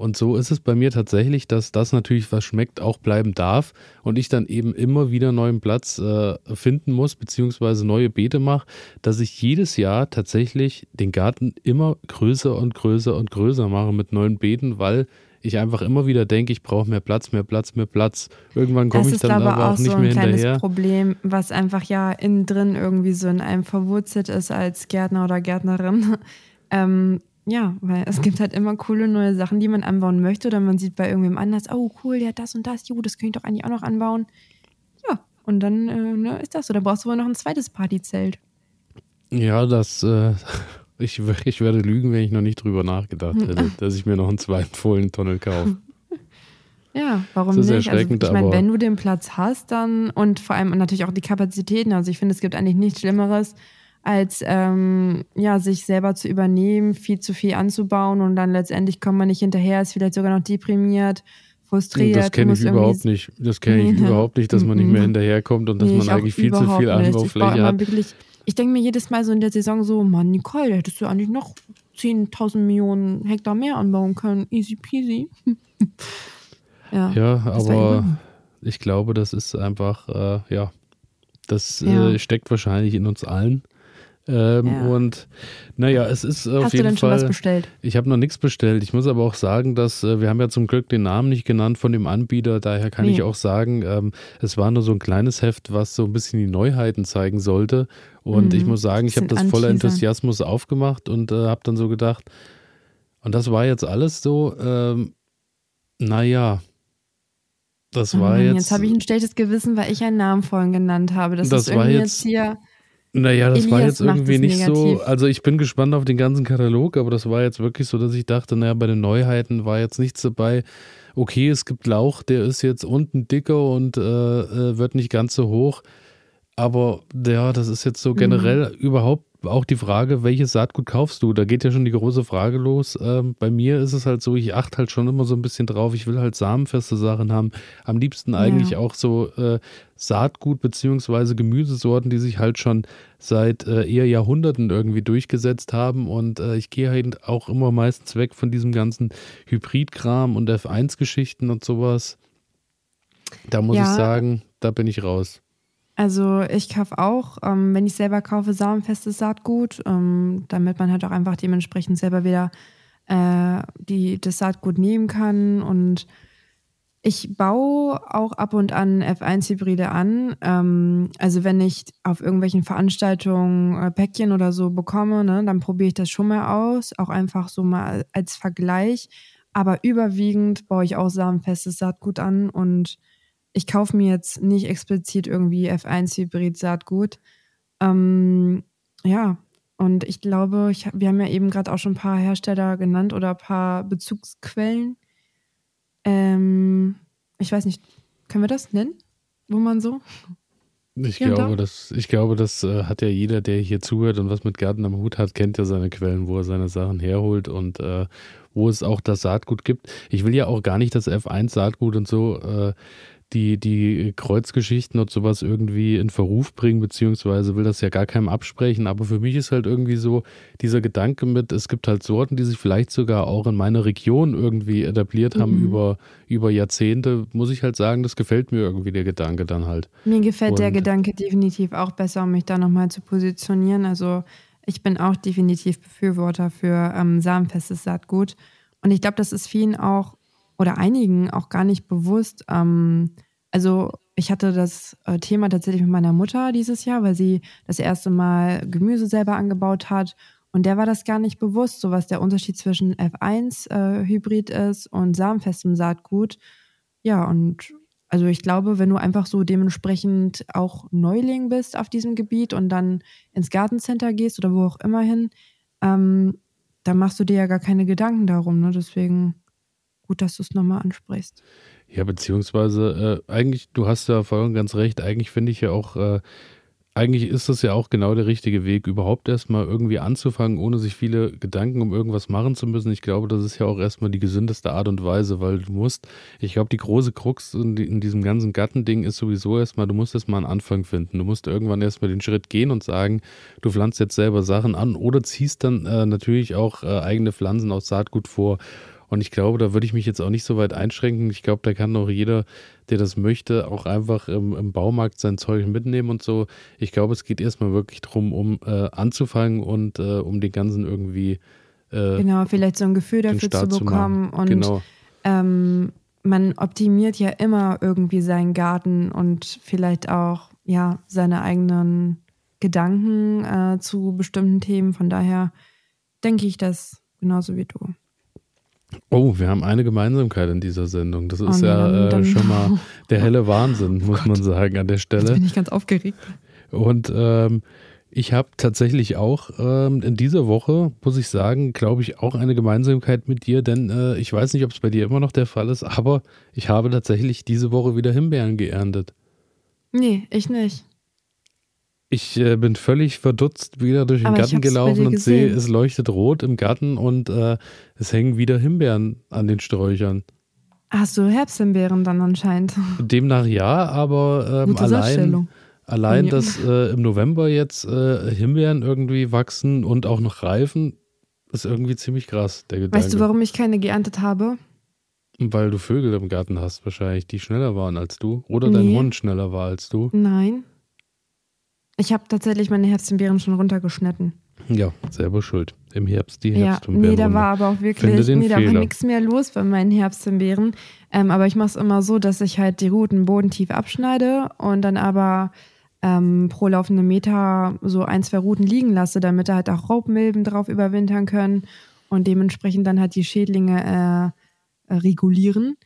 Und so ist es bei mir tatsächlich, dass das natürlich, was schmeckt, auch bleiben darf und ich dann eben immer wieder neuen Platz äh, finden muss, beziehungsweise neue Beete mache, dass ich jedes Jahr tatsächlich den Garten immer größer und größer und größer mache mit neuen Beeten, weil ich einfach immer wieder denke, ich brauche mehr Platz, mehr Platz, mehr Platz. Irgendwann komme das ich ist dann aber aber auch auch nicht so ein mehr kleines hinterher. Problem, was einfach ja innen drin irgendwie so in einem verwurzelt ist als Gärtner oder Gärtnerin. ähm, ja, weil es gibt halt immer coole neue Sachen, die man anbauen möchte oder man sieht bei irgendwem anders, oh cool, der hat das und das, jo, das könnte ich doch eigentlich auch noch anbauen. Ja, und dann äh, ne, ist das so. Da brauchst du wohl noch ein zweites Partyzelt. Ja, das, äh, ich, ich werde lügen, wenn ich noch nicht drüber nachgedacht hätte, dass ich mir noch einen zweiten Folientunnel kaufe. Ja, warum nicht? Also, ich meine, wenn du den Platz hast, dann und vor allem natürlich auch die Kapazitäten. Also ich finde, es gibt eigentlich nichts Schlimmeres, als ähm, ja, sich selber zu übernehmen, viel zu viel anzubauen und dann letztendlich kommt man nicht hinterher, ist vielleicht sogar noch deprimiert, frustriert. Das kenne ich überhaupt nicht. Das kenne ich ne? überhaupt nicht, dass man nicht mehr Mhm. hinterherkommt und dass Nee, man eigentlich viel zu viel Anbaufläche hat. wirklich, ich denke mir jedes Mal so in der Saison so, Mann, Nicole, hättest du eigentlich noch 10.000 Millionen Hektar mehr anbauen können. Easy peasy. ja, ja aber ich glaube, das ist einfach, äh, ja, das ja. Äh, steckt wahrscheinlich in uns allen. Ähm, ja. Und naja, es ist auf Hast jeden du denn Fall. Schon was bestellt? Ich habe noch nichts bestellt. Ich muss aber auch sagen, dass äh, wir haben ja zum Glück den Namen nicht genannt von dem Anbieter. Daher kann nee. ich auch sagen, ähm, es war nur so ein kleines Heft, was so ein bisschen die Neuheiten zeigen sollte. Und mhm. ich muss sagen, ich habe das voller Enthusiasmus aufgemacht und äh, habe dann so gedacht, und das war jetzt alles so, ähm, naja, das war oh, jetzt. Jetzt habe ich ein schlechtes Gewissen, weil ich einen Namen vorhin genannt habe. Das, das ist war jetzt, jetzt hier. Naja, das Elias war jetzt irgendwie nicht negativ. so. Also ich bin gespannt auf den ganzen Katalog, aber das war jetzt wirklich so, dass ich dachte, naja, bei den Neuheiten war jetzt nichts dabei. Okay, es gibt Lauch, der ist jetzt unten dicker und äh, äh wird nicht ganz so hoch. Aber ja, das ist jetzt so generell mhm. überhaupt auch die Frage, welches Saatgut kaufst du? Da geht ja schon die große Frage los. Ähm, bei mir ist es halt so, ich achte halt schon immer so ein bisschen drauf. Ich will halt samenfeste Sachen haben. Am liebsten eigentlich ja. auch so äh, Saatgut beziehungsweise Gemüsesorten, die sich halt schon seit äh, eher Jahrhunderten irgendwie durchgesetzt haben. Und äh, ich gehe halt auch immer meistens weg von diesem ganzen Hybridkram und F1-Geschichten und sowas. Da muss ja. ich sagen, da bin ich raus. Also ich kaufe auch, ähm, wenn ich selber kaufe, samenfestes Saatgut, ähm, damit man halt auch einfach dementsprechend selber wieder äh, die, das Saatgut nehmen kann. Und ich baue auch ab und an F1-Hybride an. Ähm, also wenn ich auf irgendwelchen Veranstaltungen äh, Päckchen oder so bekomme, ne, dann probiere ich das schon mal aus, auch einfach so mal als Vergleich. Aber überwiegend baue ich auch samenfestes Saatgut an und ich kaufe mir jetzt nicht explizit irgendwie F1-Hybrid-Saatgut. Ähm, ja, und ich glaube, ich, wir haben ja eben gerade auch schon ein paar Hersteller genannt oder ein paar Bezugsquellen. Ähm, ich weiß nicht, können wir das nennen? Wo man so? Ich glaube, das, ich glaube, das äh, hat ja jeder, der hier zuhört und was mit Garten am Hut hat, kennt ja seine Quellen, wo er seine Sachen herholt und äh, wo es auch das Saatgut gibt. Ich will ja auch gar nicht das F1-Saatgut und so äh, die, die Kreuzgeschichten und sowas irgendwie in Verruf bringen, beziehungsweise will das ja gar keinem absprechen. Aber für mich ist halt irgendwie so dieser Gedanke mit, es gibt halt Sorten, die sich vielleicht sogar auch in meiner Region irgendwie etabliert haben mhm. über, über Jahrzehnte, muss ich halt sagen, das gefällt mir irgendwie der Gedanke dann halt. Mir gefällt und der Gedanke definitiv auch besser, um mich da nochmal zu positionieren. Also ich bin auch definitiv Befürworter für ähm, samenfestes Saatgut. Und ich glaube, das ist vielen auch oder einigen auch gar nicht bewusst. Ähm, also ich hatte das äh, Thema tatsächlich mit meiner Mutter dieses Jahr, weil sie das erste Mal Gemüse selber angebaut hat. Und der war das gar nicht bewusst, so was der Unterschied zwischen F1-Hybrid äh, ist und samenfestem Saatgut. Ja, und also ich glaube, wenn du einfach so dementsprechend auch Neuling bist auf diesem Gebiet und dann ins Gartencenter gehst oder wo auch immer hin, ähm, dann machst du dir ja gar keine Gedanken darum. Ne? Deswegen gut, dass du es nochmal ansprichst. Ja, beziehungsweise äh, eigentlich, du hast ja voll ganz recht, eigentlich finde ich ja auch, äh, eigentlich ist das ja auch genau der richtige Weg, überhaupt erstmal irgendwie anzufangen, ohne sich viele Gedanken um irgendwas machen zu müssen. Ich glaube, das ist ja auch erstmal die gesündeste Art und Weise, weil du musst, ich glaube, die große Krux in, in diesem ganzen Gattending ist sowieso erstmal, du musst erstmal einen Anfang finden. Du musst irgendwann erstmal den Schritt gehen und sagen, du pflanzt jetzt selber Sachen an oder ziehst dann äh, natürlich auch äh, eigene Pflanzen aus Saatgut vor. Und ich glaube, da würde ich mich jetzt auch nicht so weit einschränken. Ich glaube, da kann auch jeder, der das möchte, auch einfach im, im Baumarkt sein Zeug mitnehmen und so. Ich glaube, es geht erstmal wirklich darum, um äh, anzufangen und äh, um den ganzen irgendwie. Äh, genau, vielleicht so ein Gefühl dafür zu bekommen. Zu und genau. ähm, man optimiert ja immer irgendwie seinen Garten und vielleicht auch ja seine eigenen Gedanken äh, zu bestimmten Themen. Von daher denke ich das genauso wie du. Oh, wir haben eine Gemeinsamkeit in dieser Sendung. Das ist oh, ja äh, schon mal der helle Wahnsinn, oh muss man sagen, an der Stelle. Jetzt bin ich ganz aufgeregt. Und ähm, ich habe tatsächlich auch ähm, in dieser Woche, muss ich sagen, glaube ich, auch eine Gemeinsamkeit mit dir, denn äh, ich weiß nicht, ob es bei dir immer noch der Fall ist, aber ich habe tatsächlich diese Woche wieder Himbeeren geerntet. Nee, ich nicht. Ich äh, bin völlig verdutzt wieder durch den Aber Garten gelaufen und sehe, es leuchtet rot im Garten und äh, es hängen wieder Himbeeren an den Sträuchern. Hast du Herbsthimbeeren dann anscheinend? Demnach ja, aber ähm, allein, Allein, Ja. dass äh, im November jetzt äh, Himbeeren irgendwie wachsen und auch noch reifen, ist irgendwie ziemlich krass, der Gedanke. Weißt du, warum ich keine geerntet habe? Weil du Vögel im Garten hast, wahrscheinlich, die schneller waren als du. Oder dein Nee. Hund schneller war als du. Nein. Ich habe tatsächlich meine Herbsthimbeeren schon runtergeschnitten. Ja, selber schuld. Im Herbst die Ja, Herbsthimbeeren. nee, da war aber auch wirklich, nee, da war Fehler. nichts mehr los bei meinen Herbsthimbeeren. Ähm, aber ich mache es immer so, dass ich halt die Ruten bodentief abschneide und dann aber ähm, pro laufende Meter so ein, zwei Ruten liegen lasse, damit da halt auch Raubmilben drauf überwintern können und dementsprechend dann halt die Schädlinge äh, äh, regulieren.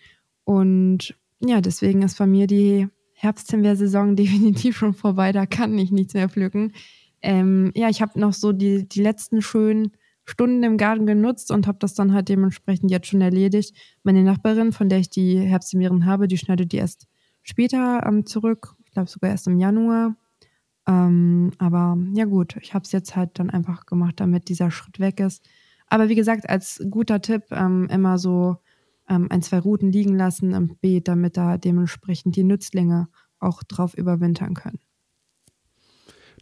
Und ja, deswegen ist bei mir die Herbsthimbeersaison definitiv schon vorbei, da kann ich nichts mehr pflücken. Ähm, ja, ich habe noch so die, die letzten schönen Stunden im Garten genutzt und habe das dann halt dementsprechend jetzt schon erledigt. Meine Nachbarin, von der ich die Herbsthimbeeren habe, die schneidet die erst später ähm, zurück. Ich glaube sogar erst im Januar. Ähm, aber ja gut, ich habe es jetzt halt dann einfach gemacht, damit dieser Schritt weg ist. Aber wie gesagt, als guter Tipp ähm, immer so ähm, ein, zwei Routen liegen lassen im Beet, damit da dementsprechend die Nützlinge auch drauf überwintern können.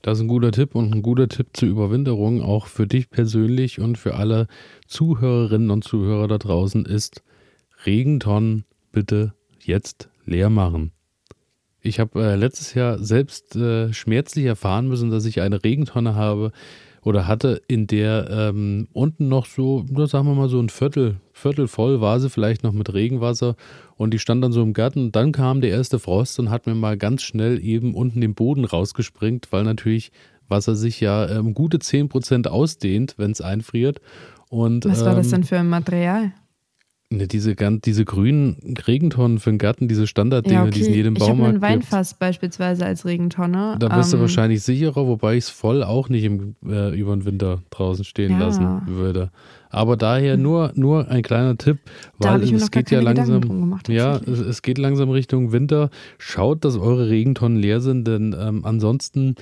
Das ist ein guter Tipp und ein guter Tipp zur Überwinterung, auch für dich persönlich und für alle Zuhörerinnen und Zuhörer da draußen, ist Regentonnen bitte jetzt leer machen. Ich habe äh, letztes Jahr selbst äh, schmerzlich erfahren müssen, dass ich eine Regentonne habe oder hatte, in der ähm, unten noch so, sagen wir mal so ein Viertel, Viertel voll war sie vielleicht noch mit Regenwasser und die stand dann so im Garten. Und dann kam der erste Frost und hat mir mal ganz schnell eben unten den Boden rausgesprengt, weil natürlich Wasser sich ja ähm, gute 10% ausdehnt, wenn es einfriert. Und, Was war das ähm, denn für ein Material? Ne, diese, diese grünen Regentonnen für den Garten, diese Standarddinge, Ja, die es in okay. jedem Ich habe Baumarkt einen. Weinfass beispielsweise als Regentonne. Da bist du Ähm, wahrscheinlich sicherer, wobei ich es voll auch nicht im, äh, über den Winter draußen stehen Ja. lassen würde. Aber daher nur, nur ein kleiner Tipp, weil es geht ja langsam. gemacht. Ja, es geht langsam Richtung Winter. Schaut, dass eure Regentonnen leer sind, denn ähm, ansonsten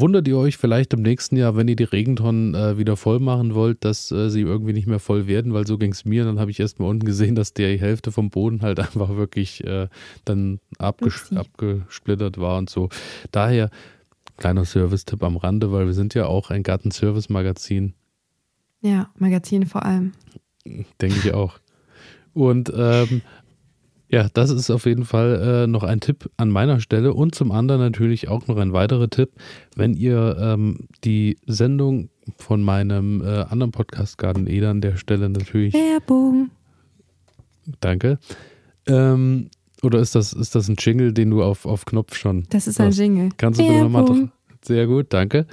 wundert ihr euch vielleicht im nächsten Jahr, wenn ihr die Regentonnen äh, wieder voll machen wollt, dass äh, sie irgendwie nicht mehr voll werden, weil so ging es mir. Dann habe ich erst mal unten gesehen, dass die Hälfte vom Boden halt einfach wirklich äh, dann abges Upsi. abgesplittert war und so. Daher kleiner Service-Tipp am Rande, weil wir sind ja auch ein Garten-Service-Magazin. ja, Magazin vor allem. Denke ich auch. Und ähm, ja, das ist auf jeden Fall äh, noch ein Tipp an meiner Stelle und zum anderen natürlich auch noch ein weiterer Tipp, wenn ihr ähm, die Sendung von meinem äh, anderen Podcast Garden Eder an der Stelle natürlich, Werbung. danke. Ähm, oder ist das, ist das ein Jingle, den du auf, auf Knopf schon Das ist ein hast? Jingle. Kannst du nochmal. Sehr gut, danke.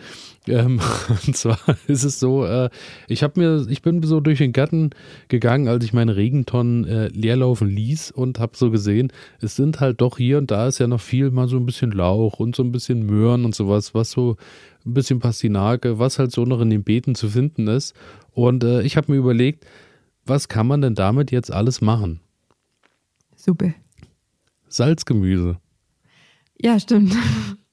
Ähm, und zwar ist es so, äh, ich habe mir, ich bin so durch den Garten gegangen, als ich meine Regentonnen äh, leerlaufen ließ und habe so gesehen, es sind halt doch hier und da ist ja noch viel mal so ein bisschen Lauch und so ein bisschen Möhren und sowas, was so ein bisschen Pastinake, was halt so noch in den Beeten zu finden ist. Und äh, ich habe mir überlegt, was kann man denn damit jetzt alles machen? Super. Salzgemüse. Ja, stimmt.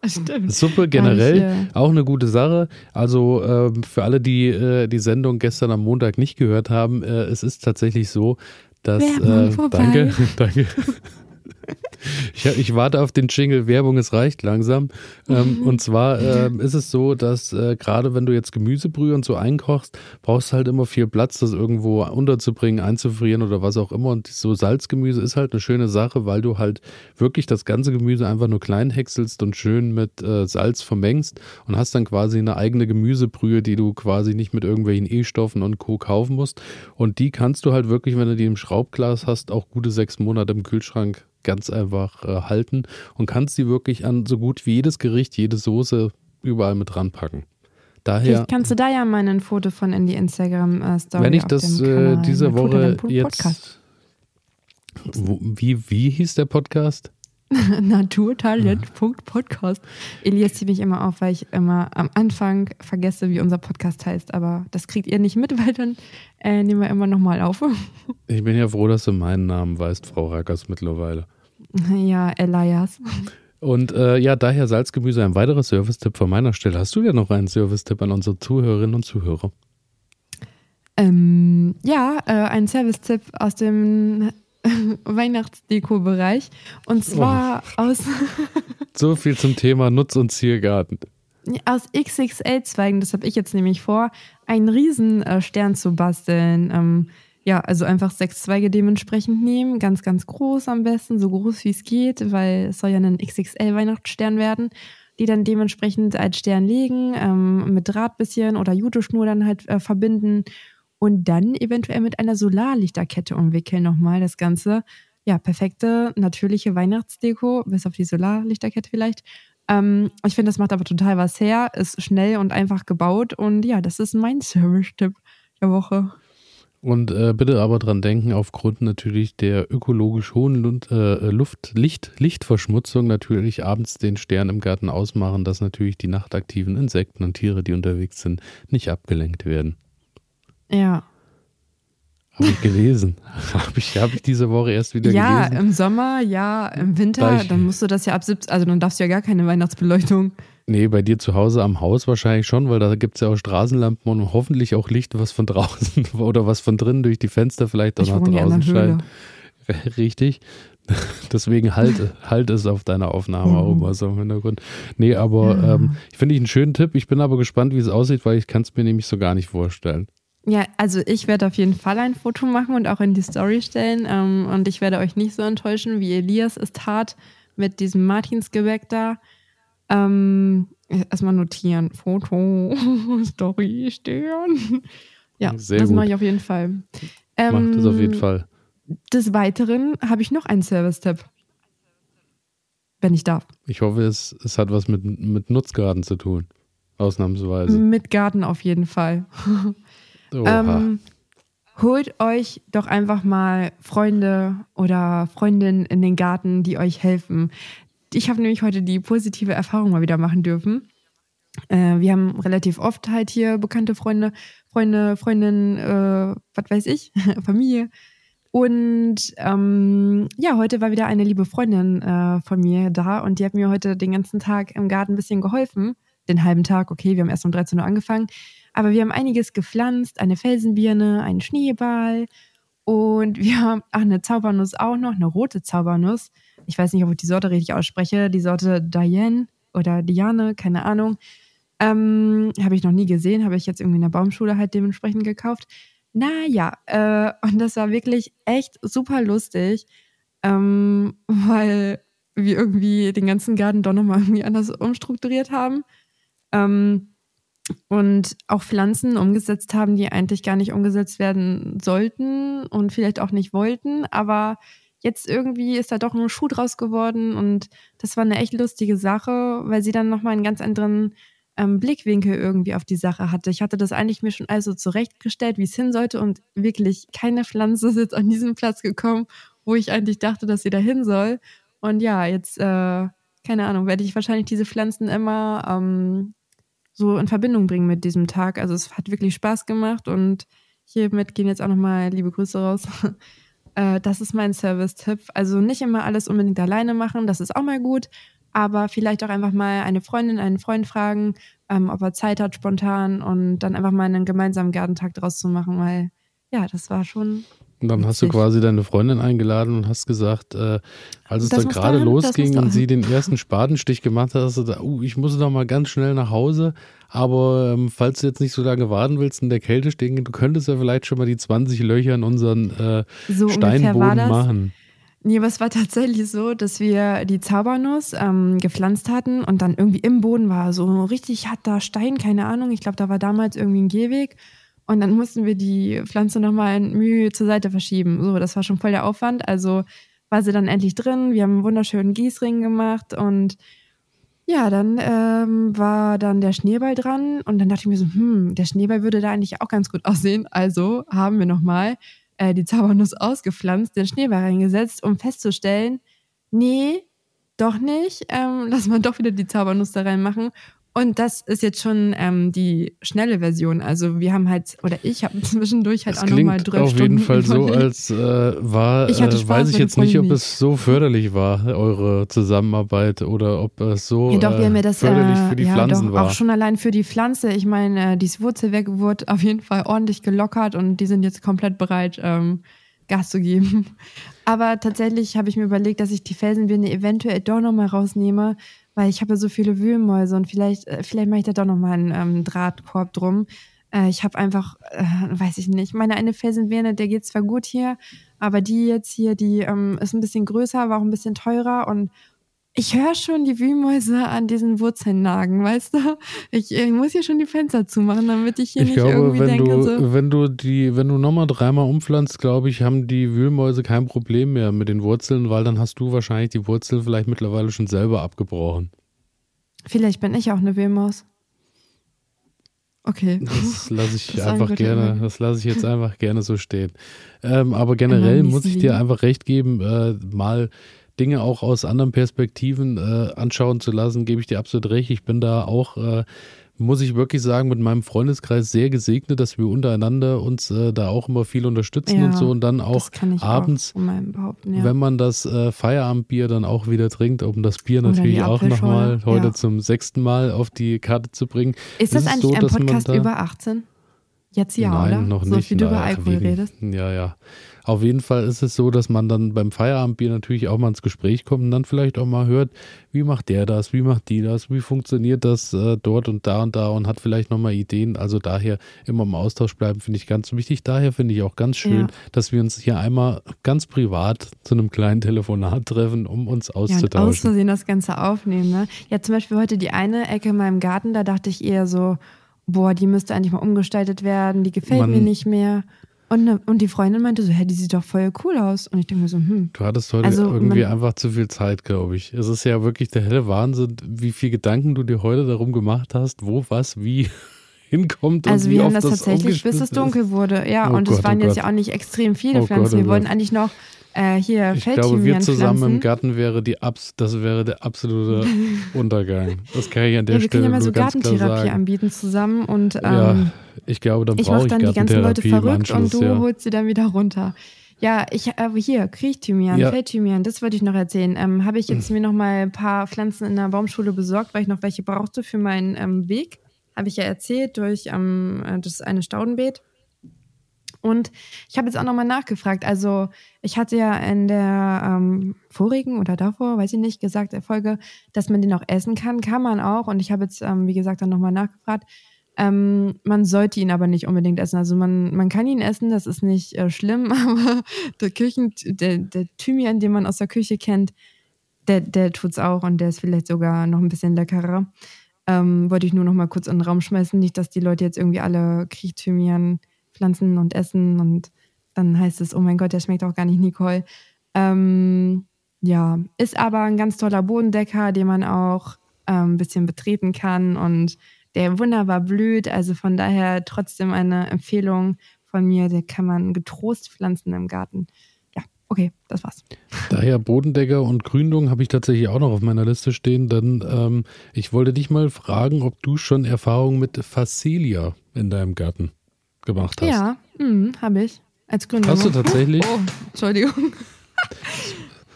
stimmt. Suppe generell äh, auch eine gute Sache. Also ähm, für alle, die äh, die Sendung gestern am Montag nicht gehört haben, äh, es ist tatsächlich so, dass äh, danke, danke. Ich, ich warte auf den Jingle Werbung, es reicht langsam. Ähm, und zwar ähm, ist es so, dass äh, gerade wenn du jetzt Gemüsebrühe und so einkochst, brauchst du halt immer viel Platz, das irgendwo unterzubringen, einzufrieren oder was auch immer. Und so Salzgemüse ist halt eine schöne Sache, weil du halt wirklich das ganze Gemüse einfach nur klein häckselst und schön mit äh, Salz vermengst und hast dann quasi eine eigene Gemüsebrühe, die du quasi nicht mit irgendwelchen E-Stoffen und Co. kaufen musst. Und die kannst du halt wirklich, wenn du die im Schraubglas hast, auch gute sechs Monate im Kühlschrank ganz einfach äh, halten und kannst die wirklich an so gut wie jedes Gericht, jede Soße überall mit ranpacken. Daher, Vielleicht kannst du da ja mal ein Foto von in die Instagram-Story wenn ich auf das dem äh, diese Woche jetzt. Wo, wie, wie hieß der Podcast? Naturtalent.podcast. Elias zieht mich immer auf, weil ich immer am Anfang vergesse, wie unser Podcast heißt. Aber das kriegt ihr nicht mit, weil dann äh, nehmen wir immer nochmal auf. Ich bin ja froh, dass du meinen Namen weißt, Frau Rackers, mittlerweile. ja, Elias. Und äh, ja, daher Salzgemüse ein weiterer Service-Tipp von meiner Stelle. Hast du ja noch einen Service-Tipp an unsere Zuhörerinnen und Zuhörer? Ähm, ja, äh, ein Service-Tipp aus dem Weihnachtsdeko-Bereich. Und zwar aus. So viel zum Thema Nutz- und Ziergarten. Aus XXL-Zweigen, das habe ich jetzt nämlich vor, einen Riesenstern zu basteln. Ähm, ja, also einfach sechs Zweige dementsprechend nehmen, ganz, ganz groß am besten, so groß wie es geht, weil es soll ja ein XXL-Weihnachtsstern werden, die dann dementsprechend als Stern legen, ähm, mit Draht bisschen oder Juteschnur dann halt äh, verbinden und dann eventuell mit einer Solarlichterkette umwickeln nochmal das Ganze. Ja, perfekte, natürliche Weihnachtsdeko, bis auf die Solarlichterkette vielleicht. Ähm, ich finde, das macht aber total was her, ist schnell und einfach gebaut und ja, das ist mein Service-Tipp der Woche. Und äh, bitte aber dran denken, aufgrund natürlich der ökologisch hohen Lund, äh, Luft, Licht, Lichtverschmutzung natürlich abends den Stern im Garten ausmachen, dass natürlich die nachtaktiven Insekten und Tiere, die unterwegs sind, nicht abgelenkt werden. Ja. Habe ich gelesen. Habe ich, hab ich diese Woche erst wieder ja, gelesen. Ja, im Sommer, ja, im Winter, dann musst du das ja ab 17, also dann darfst du ja gar keine Weihnachtsbeleuchtung. Nee, bei dir zu Hause am Haus wahrscheinlich schon, weil da gibt es ja auch Straßenlampen und hoffentlich auch Licht, was von draußen oder was von drinnen durch die Fenster vielleicht auch ich nach draußen scheint. Richtig. Deswegen halt, halt es auf deiner Aufnahme Mhm. auch immer so im Hintergrund. Nee, aber Ja. ähm, ich finde ich einen schönen Tipp. Ich bin aber gespannt, wie es aussieht, weil ich kann es mir nämlich so gar nicht vorstellen. Ja, also ich werde auf jeden Fall ein Foto machen und auch in die Story stellen. Ähm, und ich werde euch nicht so enttäuschen, wie Elias es tat mit diesem Martinsgebäck da. Ähm, erstmal notieren. Foto, Story, Stern. Ja, Sehr das gut. mache ich auf jeden Fall. Macht es auf jeden Ähm, Fall. Des Weiteren habe ich noch einen Service-Tipp. Wenn ich darf. Ich hoffe, es, es hat was mit, mit Nutzgarten zu tun. Ausnahmsweise. Mit Garten auf jeden Fall. Ähm, holt euch doch einfach mal Freunde oder Freundinnen in den Garten, die euch helfen. Ich habe nämlich heute die positive Erfahrung mal wieder machen dürfen. Äh, wir haben relativ oft halt hier bekannte Freunde, Freunde, Freundinnen, äh, was weiß ich, Familie. Und ähm, ja, heute war wieder eine liebe Freundin äh, von mir da und die hat mir heute den ganzen Tag im Garten ein bisschen geholfen. Den halben Tag, okay, wir haben erst um 13 Uhr angefangen. Aber wir haben einiges gepflanzt, eine Felsenbirne, einen Schneeball und wir haben ach, eine Zaubernuss auch noch, eine rote Zaubernuss. Ich weiß nicht, ob ich die Sorte richtig ausspreche. Die Sorte Diane oder Diane, keine Ahnung. Ähm, habe ich noch nie gesehen, habe ich jetzt irgendwie in der Baumschule halt dementsprechend gekauft. Naja, äh, und das war wirklich echt super lustig, ähm, weil wir irgendwie den ganzen Garten doch nochmal irgendwie anders umstrukturiert haben. Ähm, und auch Pflanzen umgesetzt haben, die eigentlich gar nicht umgesetzt werden sollten und vielleicht auch nicht wollten. Aber jetzt irgendwie ist da doch ein Schuh draus geworden und das war eine echt lustige Sache, weil sie dann nochmal einen ganz anderen ähm, Blickwinkel irgendwie auf die Sache hatte. Ich hatte das eigentlich mir schon also zurechtgestellt, wie es hin sollte und wirklich keine Pflanze ist jetzt an diesen Platz gekommen, wo ich eigentlich dachte, dass sie da hin soll. Und ja, jetzt, äh, keine Ahnung, werde ich wahrscheinlich diese Pflanzen immer ähm, so in Verbindung bringen mit diesem Tag. Also es hat wirklich Spaß gemacht und hiermit gehen jetzt auch nochmal liebe Grüße raus. Äh, das ist mein Service-Tipp. Also nicht immer alles unbedingt alleine machen, das ist auch mal gut, aber vielleicht auch einfach mal eine Freundin, einen Freund fragen, ähm, ob er Zeit hat spontan und dann einfach mal einen gemeinsamen Gartentag draus zu machen, weil ja, das war schon Und dann hast du quasi deine Freundin eingeladen und hast gesagt, äh, als es Das dann gerade losging und sie den ersten Spatenstich gemacht hat, hast du gesagt, uh, ich muss noch mal ganz schnell nach Hause. Aber ähm, falls du jetzt nicht so lange warten willst in der Kälte stehen, du könntest ja vielleicht schon mal die 20 Löcher in unseren äh, so Steinboden das. machen. Nee, aber es war tatsächlich so, dass wir die Zaubernuss ähm, gepflanzt hatten und dann irgendwie im Boden war so richtig harter Stein, keine Ahnung. Ich glaube, da war damals irgendwie ein Gehweg. Und dann mussten wir die Pflanze nochmal in Mühe zur Seite verschieben. So, das war schon voll der Aufwand. Also war sie dann endlich drin. Wir haben einen wunderschönen Gießring gemacht und ja, dann ähm, war dann der Schneeball dran und dann dachte ich mir so, hm, der Schneeball würde da eigentlich auch ganz gut aussehen. Also haben wir nochmal äh, die Zaubernuss ausgepflanzt, den Schneeball reingesetzt, um festzustellen, nee, doch nicht, ähm, lass mal doch wieder die Zaubernuss da reinmachen. Und das ist jetzt schon ähm, die schnelle Version. Also wir haben halt, oder ich habe zwischendurch halt Es auch nochmal drei auf Stunden jeden Fall so, als äh, war, Ich äh, Spaß, weiß ich jetzt nicht, ob es so förderlich war, eure Zusammenarbeit, oder ob es so Ja, doch, wir äh, haben ja das förderlich äh, für die ja, Pflanzen doch, war. auch schon allein für die Pflanze. Ich meine, äh, dieses Wurzelwerk wurde auf jeden Fall ordentlich gelockert und die sind jetzt komplett bereit, ähm, Gas zu geben. Aber tatsächlich habe ich mir überlegt, dass ich die Felsenbirne eventuell doch nochmal rausnehme, weil ich habe ja so viele Wühlmäuse und vielleicht, äh, vielleicht mache ich da doch nochmal einen ähm, Drahtkorb drum. Äh, ich habe einfach, äh, weiß ich nicht, meine eine Felsenvene, der geht zwar gut hier, aber die jetzt hier, die ähm, ist ein bisschen größer, war auch ein bisschen teurer und ich höre schon die Wühlmäuse an diesen Wurzeln nagen, weißt du? Ich, ich, muss hier schon die Fenster zumachen, damit ich hier ich nicht glaube, irgendwie wenn denke, du, so. wenn du die, wenn du nochmal dreimal umpflanzt, glaube ich, haben die Wühlmäuse kein Problem mehr mit den Wurzeln, weil dann hast du wahrscheinlich die Wurzeln vielleicht mittlerweile schon selber abgebrochen. Vielleicht bin ich auch eine Wühlmaus. Okay. Das lasse ich Das einfach gerne, immer. das lasse ich jetzt einfach gerne so stehen. Ähm, aber generell muss ich dir einfach recht geben, äh, mal Dinge auch aus anderen Perspektiven äh, anschauen zu lassen, gebe ich dir absolut recht. Ich bin da auch, äh, muss ich wirklich sagen, mit meinem Freundeskreis sehr gesegnet, dass wir untereinander uns äh, da auch immer viel unterstützen Ja, und so und dann auch das abends auch ja. wenn man das äh, Feierabendbier dann auch wieder trinkt, um das Bier Oder natürlich auch nochmal heute ja. zum sechsten Mal auf die Karte zu bringen. ist das es eigentlich so, ein Podcast da- über 18? Jetzt ja, Nein, oder? noch so nicht. wie du über Alkohol redest. Ja, ja. Auf jeden Fall ist es so, dass man dann beim Feierabendbier natürlich auch mal ins Gespräch kommt und dann vielleicht auch mal hört, wie macht der das, wie macht die das, wie funktioniert das äh, dort und da und da und hat vielleicht nochmal Ideen. Also daher immer im Austausch bleiben, finde ich ganz wichtig. Daher finde ich auch ganz schön, Ja. dass wir uns hier einmal ganz privat zu einem kleinen Telefonat treffen, um uns Ja, auszutauschen. Versehen das Ganze aufnehmen, ne? Ja, zum Beispiel heute die eine Ecke in meinem Garten, da dachte ich eher so, boah, die müsste eigentlich mal umgestaltet werden, die gefällt Man- mir nicht mehr. Und, ne, und die Freundin meinte so, hä, die sieht doch voll cool aus. Und ich denke mir so, hm. Du hattest heute Also, irgendwie man- einfach zu viel Zeit, glaube ich. Es ist ja wirklich der helle Wahnsinn, wie viel Gedanken du dir heute darum gemacht hast, wo was wie hinkommt Also und wie wir haben das das tatsächlich, bis es dunkel wurde. Ja, Oh und Gott, es waren oh jetzt Gott. ja auch nicht extrem viele Oh Pflanzen. Gott, oh wir wollten eigentlich noch äh, hier. Ich glaube, wir zusammen pflanzen. im Garten wäre die Abs das wäre der absolute Untergang. Das kann ich an der ja, wir können Stelle ja mal so nur ganz klar Gartentherapie sagen. anbieten zusammen und ähm, ja, ich glaube, dann ich mache ich dann die ganzen Leute verrückt und du ja. holst sie dann wieder runter. Ja, ich äh, hier, Kriechthymian, Ja. Feldthymian, das wollte ich noch erzählen. Ähm, Habe ich jetzt mir noch mal ein paar Pflanzen in der Baumschule besorgt, weil ich noch welche brauchte für meinen ähm, Weg. Habe ich ja erzählt durch ähm, äh, das eine Staudenbeet. Und ich habe jetzt auch nochmal nachgefragt. Also, ich hatte ja in der ähm, vorigen oder davor, weiß ich nicht, gesagt, der Folge, dass man den auch essen kann. Kann man auch. Und ich habe jetzt, ähm, wie gesagt, dann nochmal nachgefragt. Ähm, man sollte ihn aber nicht unbedingt essen. Also man, man kann ihn essen, das ist nicht äh, schlimm, aber der Küchen, der, der Thymian, den man aus der Küche kennt, der, der tut's auch und der ist vielleicht sogar noch ein bisschen leckerer. Ähm, wollte ich nur noch mal kurz in den Raum schmeißen, nicht, dass die Leute jetzt irgendwie alle Kriechthymian pflanzen und essen und dann heißt es, oh mein Gott, der schmeckt auch gar nicht Nicole. Ähm, ja, ist aber ein ganz toller Bodendecker, den man auch ähm, ein bisschen betreten kann und der wunderbar blüht. Also von daher trotzdem eine Empfehlung von mir, der kann man getrost pflanzen im Garten. Ja, okay, das war's. Daher Bodendecker und Gründung habe ich tatsächlich auch noch auf meiner Liste stehen, denn ähm, ich wollte dich mal fragen, ob du schon Erfahrung mit Facelia in deinem Garten gemacht hast. Ja, mhm, habe ich. Als Gründer. Hast du tatsächlich? Oh, Entschuldigung.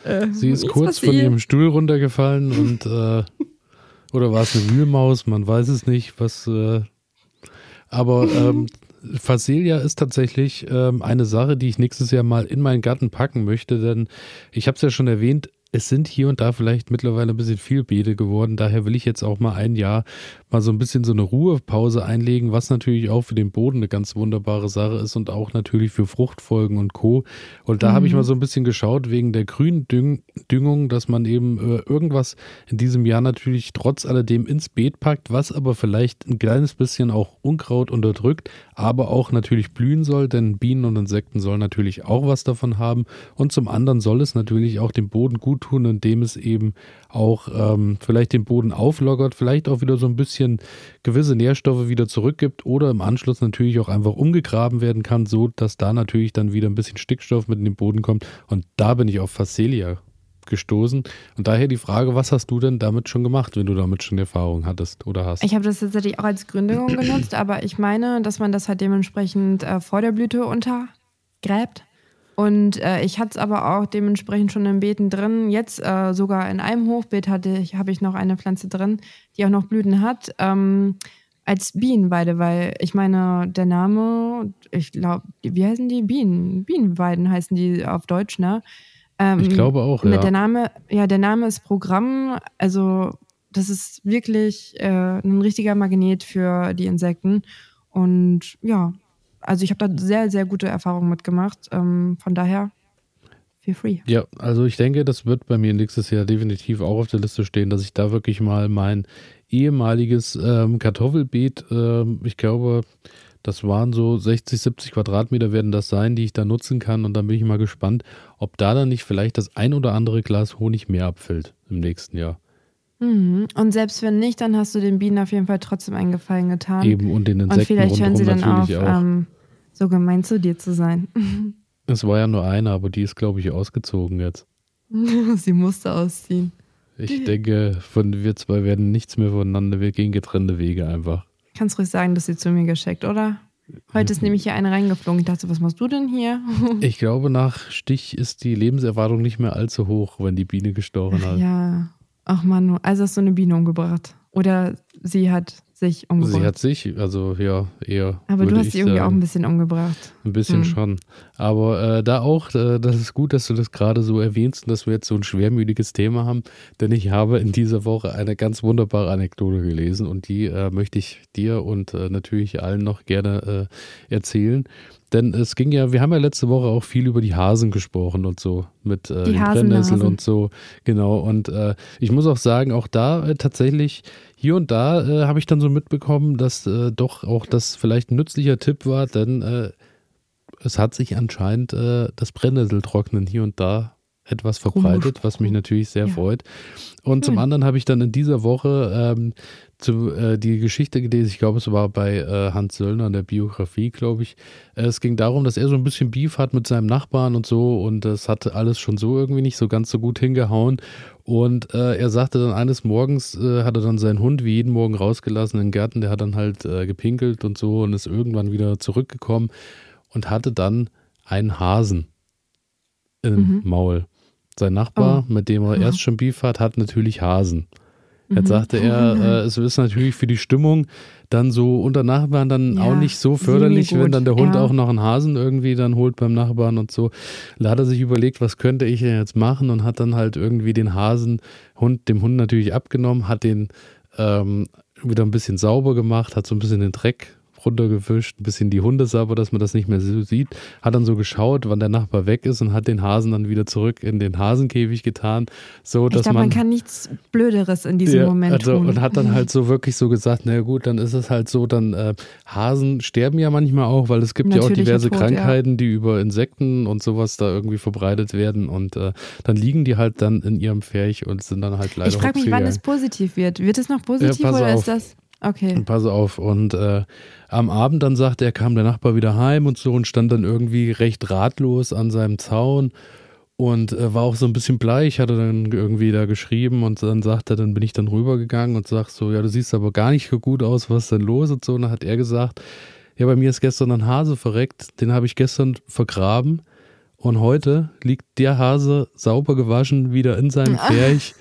Sie ist kurz von ihrem Stuhl runtergefallen und äh, oder war es eine Wühlmaus? Man weiß es nicht. Was? Äh, aber ähm, Facelia ist tatsächlich ähm, eine Sache, die ich nächstes Jahr mal in meinen Garten packen möchte, denn ich habe es ja schon erwähnt. Es sind hier und da vielleicht mittlerweile ein bisschen viel Beete geworden. Daher will ich jetzt auch mal ein Jahr mal so ein bisschen so eine Ruhepause einlegen, was natürlich auch für den Boden eine ganz wunderbare Sache ist und auch natürlich für Fruchtfolgen und Co. Und da habe ich Mhm. mal so ein bisschen geschaut wegen der Gründüngung, dass man eben äh, irgendwas in diesem Jahr natürlich trotz alledem ins Beet packt, was aber vielleicht ein kleines bisschen auch Unkraut unterdrückt, aber auch natürlich blühen soll, denn Bienen und Insekten sollen natürlich auch was davon haben. Und zum anderen soll es natürlich auch dem Boden gut tun, indem es eben auch ähm, vielleicht den Boden auflockert, vielleicht auch wieder so ein bisschen gewisse Nährstoffe wieder zurückgibt oder im Anschluss natürlich auch einfach umgegraben werden kann, so dass da natürlich dann wieder ein bisschen Stickstoff mit in den Boden kommt. Und da bin ich auf Facelia gestoßen. Und daher die Frage, was hast du denn damit schon gemacht, wenn du damit schon Erfahrung hattest oder hast? Ich habe das tatsächlich auch als Gründung genutzt, aber ich meine, dass man das halt dementsprechend äh, vor der Blüte untergräbt. Und äh, ich hatte es aber auch dementsprechend schon in Beeten drin. Jetzt äh, sogar in einem Hochbeet hatte ich, habe ich noch eine Pflanze drin, die auch noch Blüten hat. Ähm, als Bienenweide, weil ich meine, der Name, ich glaube, wie heißen die? Bienen, Bienenweiden heißen die auf Deutsch, ne? Ähm, ich glaube auch, ja. Der Name, ja, der Name ist Programm, also das ist wirklich äh, ein richtiger Magnet für die Insekten. Und ja, also ich habe da sehr, sehr gute Erfahrungen mitgemacht. Ähm, von daher, feel free. Ja, also ich denke, das wird bei mir nächstes Jahr definitiv auch auf der Liste stehen, dass ich da wirklich mal mein ehemaliges ähm, Kartoffelbeet, ähm, ich glaube, das waren so 60, 70 Quadratmeter werden das sein, die ich da nutzen kann. Und dann bin ich mal gespannt, ob da dann nicht vielleicht das ein oder andere Glas Honig mehr abfällt im nächsten Jahr. Mhm. Und selbst wenn nicht, dann hast du den Bienen auf jeden Fall trotzdem einen Gefallen getan. Eben und den Insekten Und vielleicht hören sie dann auf, auch. ähm, so gemein zu dir zu sein. Es war ja nur eine, aber die ist, glaube ich, ausgezogen jetzt. sie musste ausziehen. Ich denke, von wir zwei werden nichts mehr voneinander. Wir gehen getrennte Wege einfach. Kannst ruhig sagen, dass sie zu mir geschickt, oder? Heute ist nämlich hier eine reingeflogen. Ich dachte, was machst du denn hier? Ich glaube, nach Stich ist die Lebenserwartung nicht mehr allzu hoch, wenn die Biene gestochen hat. Ja. Ach man, also hast du eine Biene umgebracht. Oder sie hat sich umgebracht. Sie hat sich, also ja, eher. Aber du hast sie irgendwie sagen. auch ein bisschen umgebracht. Ein bisschen Hm. schon. Aber äh, da auch, äh, das ist gut, dass du das gerade so erwähnst und dass wir jetzt so ein schwermütiges Thema haben, denn ich habe in dieser Woche eine ganz wunderbare Anekdote gelesen und die äh, möchte ich dir und äh, natürlich allen noch gerne äh, erzählen. Denn es ging ja, wir haben ja letzte Woche auch viel über die Hasen gesprochen und so, mit äh, den. Brennnesseln und so, genau. Und äh, ich muss auch sagen, auch da äh, tatsächlich, hier und da äh, habe ich dann so mitbekommen, dass äh, doch auch das vielleicht ein nützlicher Tipp war, denn äh, es hat sich anscheinend das Brennnesseltrocknen hier und da etwas verbreitet, was mich natürlich sehr Ja. freut. Und zum Schön. anderen habe ich dann in dieser Woche ähm, zu, äh, die Geschichte gelesen, ich glaube, es war bei äh, Hans Söllner in der Biografie, glaube ich. Äh, es ging darum, dass er so ein bisschen Beef hat mit seinem Nachbarn und so und das hatte alles schon so irgendwie nicht so ganz so gut hingehauen. Und äh, er sagte dann eines Morgens, äh, hat er dann seinen Hund wie jeden Morgen rausgelassen in den Garten, der hat dann halt äh, gepinkelt und so und ist irgendwann wieder zurückgekommen und hatte dann einen Hasen im Mhm. Maul. Sein Nachbar, mit dem er Ja. erst schon Beef hat, hat natürlich Hasen. Jetzt Mhm. sagte er, äh, es ist natürlich für die Stimmung dann so unter Nachbarn dann Ja, auch nicht so förderlich, wenn dann der Hund ja. auch noch einen Hasen irgendwie dann holt beim Nachbarn und so. Da hat er sich überlegt, was könnte ich denn jetzt machen und hat dann halt irgendwie den Hasen, Hund, dem Hund natürlich abgenommen, hat den ähm, wieder ein bisschen sauber gemacht, hat so ein bisschen den Dreck runtergewischt, ein bisschen die Hunde sauber, dass man das nicht mehr so sieht, hat dann so geschaut, wann der Nachbar weg ist und hat den Hasen dann wieder zurück in den Hasenkäfig getan, so Ich dass glaube, man, man kann nichts Blöderes in diesem ja, Moment also, tun. Und hat dann halt so wirklich so gesagt, na gut, dann ist es halt so, dann äh, Hasen sterben ja manchmal auch, weil es gibt ja auch diverse Tod, ja. Krankheiten, die über Insekten und sowas da irgendwie verbreitet werden und äh, dann liegen die halt dann in ihrem Pferch und sind dann halt leider ich frage mich, wann es positiv wird. Wird es noch positiv pass oder auf. ist das? Okay. Und pass auf. Und äh, am Abend dann sagte er, kam der Nachbar wieder heim und so und stand dann irgendwie recht ratlos an seinem Zaun und äh, war auch so ein bisschen bleich, hatte dann irgendwie da geschrieben und dann sagt er, dann bin ich dann rübergegangen und sag so, ja, du siehst aber gar nicht so gut aus, was ist denn los und so. Und dann hat er gesagt, ja, bei mir ist gestern ein Hase verreckt, den habe ich gestern vergraben und heute liegt der Hase sauber gewaschen wieder in seinem Pferch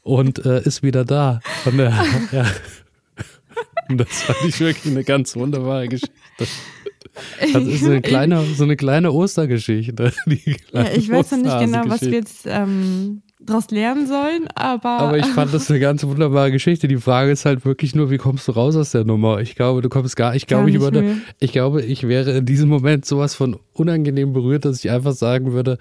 und äh, ist wieder da. Und der, ja. Und das fand ich wirklich eine ganz wunderbare Geschichte. Das ist eine kleine, so eine kleine Ostergeschichte. Die ja, kleine ich weiß noch nicht genau, was wir jetzt ähm, daraus lernen sollen, aber, Aber ich fand das eine ganz wunderbare Geschichte. Die Frage ist halt wirklich nur, wie kommst du raus aus der Nummer? Ich glaube, du kommst gar, ich glaube, Gar ich würde, mehr. ich glaube, ich wäre in diesem Moment sowas von unangenehm berührt, dass ich einfach sagen würde,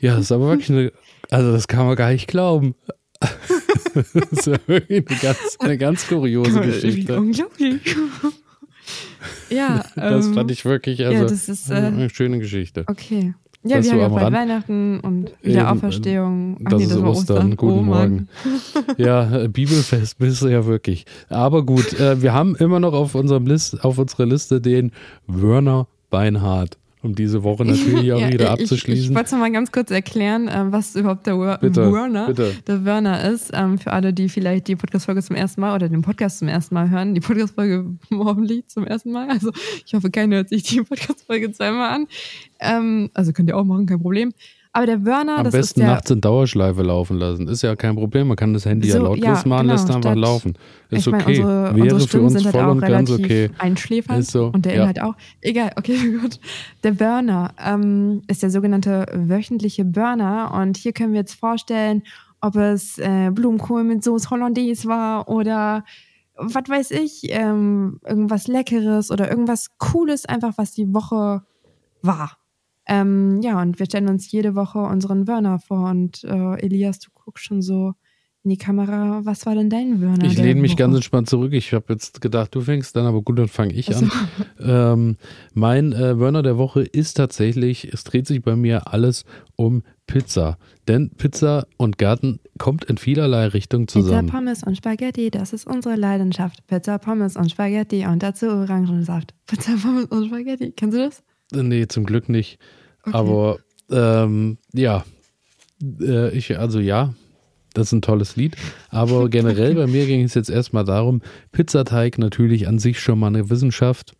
ja, das ist aber wirklich eine, also das kann man gar nicht glauben. das ist ja wirklich eine ganz, eine ganz kuriose Geschichte. Unglaublich. ja, Das ähm, fand ich wirklich, also ja, das ist, äh, eine schöne Geschichte. okay. Ja, Das wir haben ja bald Rand. Weihnachten und Wiederauferstehung. Ach das nee, ist das war Ostern. Ostern. Guten oh. Morgen. Ja, äh, Bibelfest bist du ja wirklich. Aber gut, äh, wir haben immer noch auf unserem List, auf unserer Liste den Werner Beinhardt, um diese Woche natürlich auch Ja, wieder ich- Ich, abzuschließen. ich wollte noch mal ganz kurz erklären, äh, was überhaupt der Wor Bitte, Werner, bitte. der Werner ist. Ähm, für alle, die vielleicht die Podcast-Folge zum ersten Mal oder den Podcast zum ersten Mal hören. Die Podcast-Folge hoffentlich zum ersten Mal. Also ich hoffe, keiner hört sich die Podcast-Folge zweimal an. Ähm, also könnt ihr auch machen, kein Problem. Aber der Werner, Am das besten ist der, nachts in Dauerschleife laufen lassen. Ist ja kein Problem. Man kann das Handy ja So, lautlos ja, machen, genau, lässt einfach statt- laufen. Ist ich meine, okay. unsere, Wäre unsere für uns sind halt voll auch und ganz okay. einschläfernd Ist so, und der ja. Inhalt auch. Egal, okay, gut. Der Burner ähm, ist der sogenannte wöchentliche Burner und hier können wir jetzt vorstellen ob es äh, Blumenkohl mit Sauce Hollandaise war oder was weiß ich, ähm, irgendwas Leckeres oder irgendwas Cooles, einfach was die Woche war. Ähm, ja, und wir stellen uns jede Woche unseren Wörner vor und äh, Elias, du guckst schon so in die Kamera. Was war denn dein Wörner? Ich lehne mich ganz entspannt zurück. Ich habe jetzt gedacht, du fängst dann, aber gut, dann fange ich an. ähm, mein äh, Wörner der Woche ist tatsächlich, es dreht sich bei mir alles um Pizza. Denn Pizza und Garten kommt in vielerlei Richtungen zusammen. Pizza, Pommes und Spaghetti, das ist unsere Leidenschaft. Pizza, Pommes und Spaghetti und dazu Orangensaft. Pizza, Pommes und Spaghetti. Kennst du das? Nee, zum Glück nicht. Okay. Aber ähm, ja, äh, ich, also ja, das ist ein tolles Lied. Aber generell bei mir ging es jetzt erstmal darum, Pizzateig natürlich an sich schon mal eine Wissenschaft.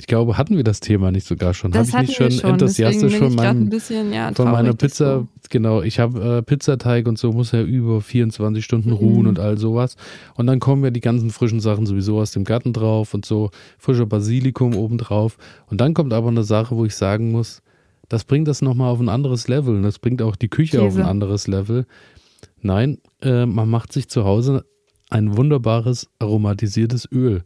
Ich glaube, hatten wir das Thema nicht sogar schon? Das habe ich nicht schon, enthusiastisch von, meinem, bisschen, ja, von meiner Pizza, so. genau, ich habe äh, Pizzateig und so muss ja über 24 Stunden ruhen mhm. und all sowas. Und dann kommen ja die ganzen frischen Sachen sowieso aus dem Garten drauf und so, frischer Basilikum obendrauf. Und dann kommt aber eine Sache, wo ich sagen muss, das bringt das nochmal auf ein anderes Level und das bringt auch die Küche Käse. auf ein anderes Level. Nein, äh, man macht sich zu Hause ein wunderbares aromatisiertes Öl.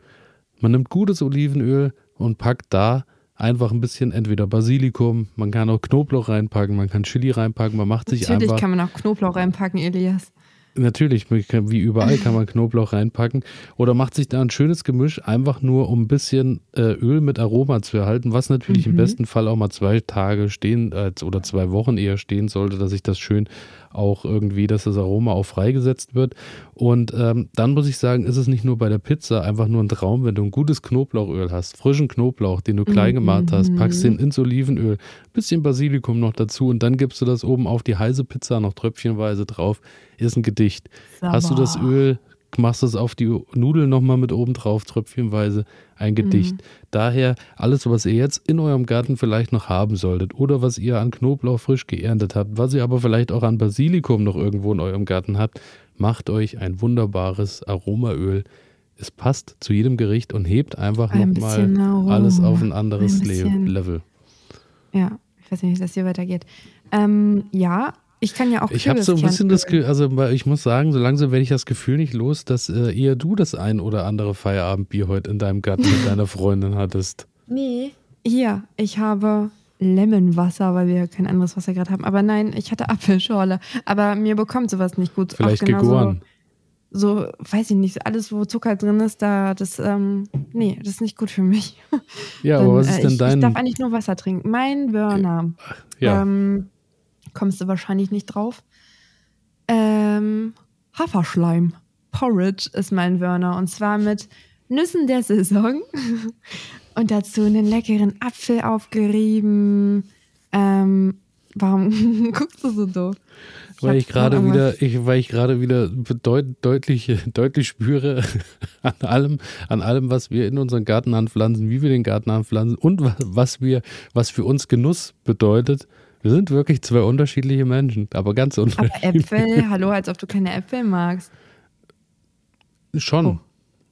Man nimmt gutes Olivenöl und packt da einfach ein bisschen entweder Basilikum, man kann auch Knoblauch reinpacken, man kann Chili reinpacken, man macht sich Natürlich einfach. Natürlich kann man auch Knoblauch reinpacken, Elias. Natürlich, wie überall kann man Knoblauch reinpacken. Oder macht sich da ein schönes Gemisch, einfach nur um ein bisschen äh, Öl mit Aroma zu erhalten, was natürlich mhm. im besten Fall auch mal zwei Tage stehen oder zwei Wochen eher stehen sollte, dass sich das schön auch irgendwie, dass das Aroma auch freigesetzt wird. Und ähm, dann muss ich sagen, ist es nicht nur bei der Pizza einfach nur ein Traum, wenn du ein gutes Knoblauchöl hast, frischen Knoblauch, den du klein gemacht hast, mhm. packst den ins Olivenöl, bisschen Basilikum noch dazu und dann gibst du das oben auf die heiße Pizza noch tröpfchenweise drauf. Ist ein Gedicht. Sauber. Hast du das Öl machst es auf die Nudeln nochmal mit oben drauf, tröpfchenweise ein Gedicht. Mhm. Daher alles, was ihr jetzt in eurem Garten vielleicht noch haben solltet oder was ihr an Knoblauch frisch geerntet habt, was ihr aber vielleicht auch an Basilikum noch irgendwo in eurem Garten habt, macht euch ein wunderbares Aromaöl. Es passt zu jedem Gericht und hebt einfach nochmal alles auf ein anderes ein Level. Ja, ich weiß nicht, wie das hier weitergeht. Ähm, ja, ich kann ja auch Ich habe so ein bisschen das Gefühl, also ich muss sagen, so langsam werde ich das Gefühl nicht los, dass äh, eher du das ein oder andere Feierabendbier heute in deinem Garten mit deiner Freundin hattest. Nee. Hier, ich habe Lemonwasser, weil wir kein anderes Wasser gerade haben. Aber nein, ich hatte Apfelschorle. Aber mir bekommt sowas nicht gut. Vielleicht gegoren. So, weiß ich nicht, alles, wo Zucker drin ist, da, das, ähm, nee, das ist nicht gut für mich. Ja, Dann, aber was ist denn äh, ich, dein... Ich darf eigentlich nur Wasser trinken. Mein Burner. Ja. Ähm, kommst du wahrscheinlich nicht drauf. Ähm, Haferschleim. Porridge ist mein Wörner. Und zwar mit Nüssen der Saison. und dazu einen leckeren Apfel aufgerieben. Ähm, warum guckst du so doof? Ich weil ich gerade wieder, ich, weil ich gerade wieder deut, deutlich, deutlich spüre an allem, an allem, was wir in unseren Garten anpflanzen, wie wir den Garten anpflanzen und was wir, was für uns Genuss bedeutet, wir sind wirklich zwei unterschiedliche Menschen, aber ganz unterschiedlich. Aber Äpfel, hallo, als ob du keine Äpfel magst. Schon. Oh.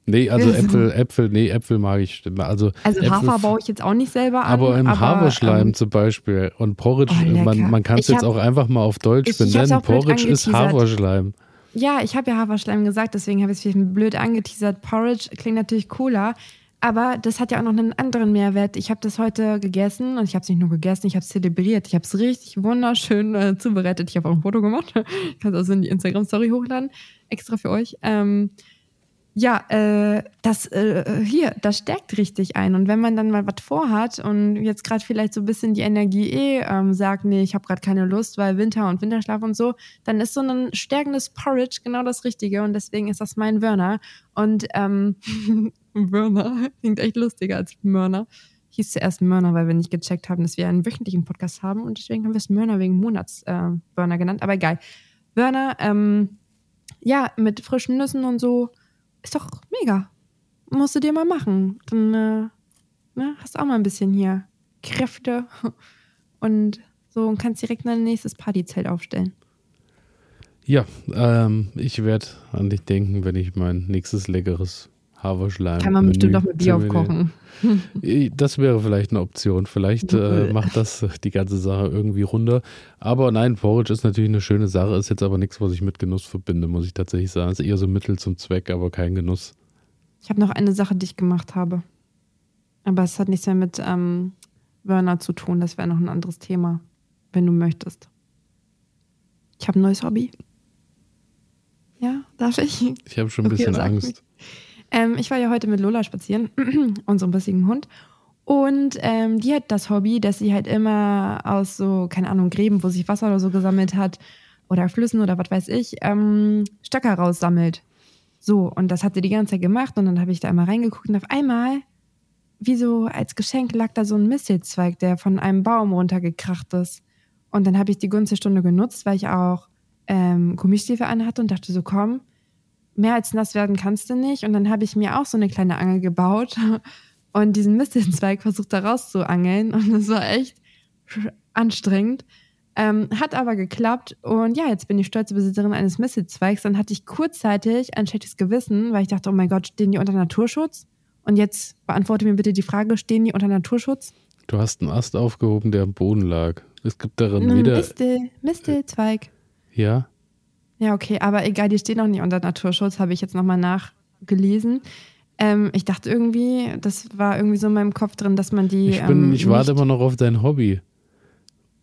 Nee, also Äpfel, Äpfel, nee, Äpfel mag ich. Also, also Äpfel, Hafer baue ich jetzt auch nicht selber an. Aber im aber, Haferschleim ähm, zum Beispiel und Porridge, oh, man, man kann es jetzt auch einfach mal auf Deutsch ich, benennen. Ich Porridge ist Haferschleim. Ja, ich habe ja Haferschleim gesagt, deswegen habe ich es blöd angeteasert. Porridge klingt natürlich cooler, aber das hat ja auch noch einen anderen Mehrwert. Ich habe das heute gegessen und ich habe es nicht nur gegessen, ich habe es zelebriert. Ich habe es richtig wunderschön äh, zubereitet. Ich habe auch ein Foto gemacht. Ich kann es also in die Instagram-Story hochladen, extra für euch. Ähm, ja, äh, das äh, hier, das stärkt richtig ein. Und wenn man dann mal was vorhat und jetzt gerade vielleicht so ein bisschen die Energie eh ähm, sagt, nee, ich habe gerade keine Lust, weil Winter und Winterschlaf und so, dann ist so ein stärkendes Porridge genau das Richtige. Und deswegen ist das mein Wörner. Und ähm, Wörner klingt echt lustiger als Mörner. Hieß zuerst Mörner, weil wir nicht gecheckt haben, dass wir einen wöchentlichen Podcast haben. Und deswegen haben wir es Mörner wegen Monatswörner äh, genannt. Aber egal. Wörner, ähm, ja, mit frischen Nüssen und so ist doch mega. Musst du dir mal machen. Dann äh, ne, hast du auch mal ein bisschen hier Kräfte und so und kannst direkt ein nächstes Partyzelt aufstellen. Ja, ähm, ich werde an dich denken, wenn ich mein nächstes leckeres Haferschleim. Kann man bestimmt auch mit Bier aufkochen. Das wäre vielleicht eine Option. Vielleicht äh, macht das die ganze Sache irgendwie runter. Aber nein, Porridge ist natürlich eine schöne Sache, ist jetzt aber nichts, was ich mit Genuss verbinde, muss ich tatsächlich sagen. Ist eher so Mittel zum Zweck, aber kein Genuss. Ich habe noch eine Sache, die ich gemacht habe. Aber es hat nichts mehr mit ähm, Werner zu tun. Das wäre noch ein anderes Thema, wenn du möchtest. Ich habe ein neues Hobby. Ja, darf ich? Ich habe schon ein okay, bisschen Angst. Ähm, ich war ja heute mit Lola spazieren, unserem bissigen Hund. Und ähm, die hat das Hobby, dass sie halt immer aus so, keine Ahnung, Gräben, wo sich Wasser oder so gesammelt hat, oder Flüssen oder was weiß ich, ähm, Stöcker raussammelt. So, und das hat sie die ganze Zeit gemacht und dann habe ich da einmal reingeguckt und auf einmal, wie so als Geschenk, lag da so ein Mistelzweig, der von einem Baum runtergekracht ist. Und dann habe ich die günstige Stunde genutzt, weil ich auch ähm, Gummistiefel anhatte und dachte so, komm, mehr als nass werden kannst du nicht. Und dann habe ich mir auch so eine kleine Angel gebaut und diesen Mistelzweig versucht da rauszuangeln. Und das war echt anstrengend. Ähm, hat aber geklappt und ja, jetzt bin ich stolze Besitzerin eines Mistelzweigs. Dann hatte ich kurzzeitig ein schlechtes Gewissen, weil ich dachte, oh mein Gott, stehen die unter Naturschutz? Und jetzt beantworte mir bitte die Frage, stehen die unter Naturschutz? Du hast einen Ast aufgehoben, der am Boden lag. Es gibt darin wieder... Mistel, Mistelzweig. Ja? Ja, okay, aber egal, die stehen auch nicht unter Naturschutz, habe ich jetzt nochmal nachgelesen. Ähm, ich dachte irgendwie, das war irgendwie so in meinem Kopf drin, dass man die. Ich, bin, ähm, ich warte immer noch auf dein Hobby.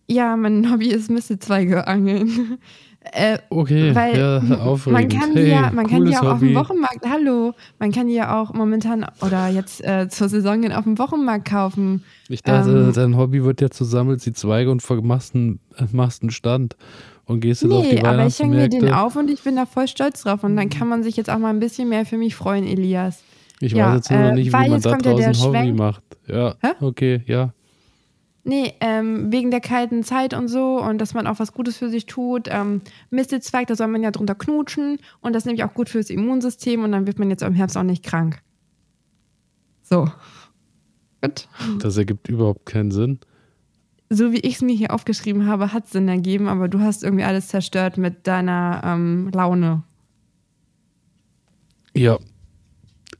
Ja, mein Hobby ist Mistelzweige angeln. Äh, okay, weil ja, aufregend. Man kann hey, die ja, man kann die ja auch Hobby. auf dem Wochenmarkt, hallo, man kann die ja auch momentan oder jetzt äh, zur Saison auf dem Wochenmarkt kaufen. Ich dachte, ähm, dein Hobby wird jetzt, du sammelst die Zweige und machst einen, machst einen Stand und gehst jetzt nee, auf die aber ich hänge mir den auf und ich bin da voll stolz drauf und dann kann man sich jetzt auch mal ein bisschen mehr für mich freuen, Elias. Ich ja, weiß jetzt nur noch nicht, äh, wie man da draußen ja Hobby Schwenk. macht. Ja, Hä? okay, ja. Nee, ähm, wegen der kalten Zeit und so und dass man auch was Gutes für sich tut. Ähm, Mistelzweig, da soll man ja drunter knutschen und das ist nämlich auch gut fürs Immunsystem und dann wird man jetzt im Herbst auch nicht krank. So. Gut. Das ergibt überhaupt keinen Sinn so wie ich es mir hier aufgeschrieben habe, hat Sinn ergeben, aber du hast irgendwie alles zerstört mit deiner ähm, Laune. Ja.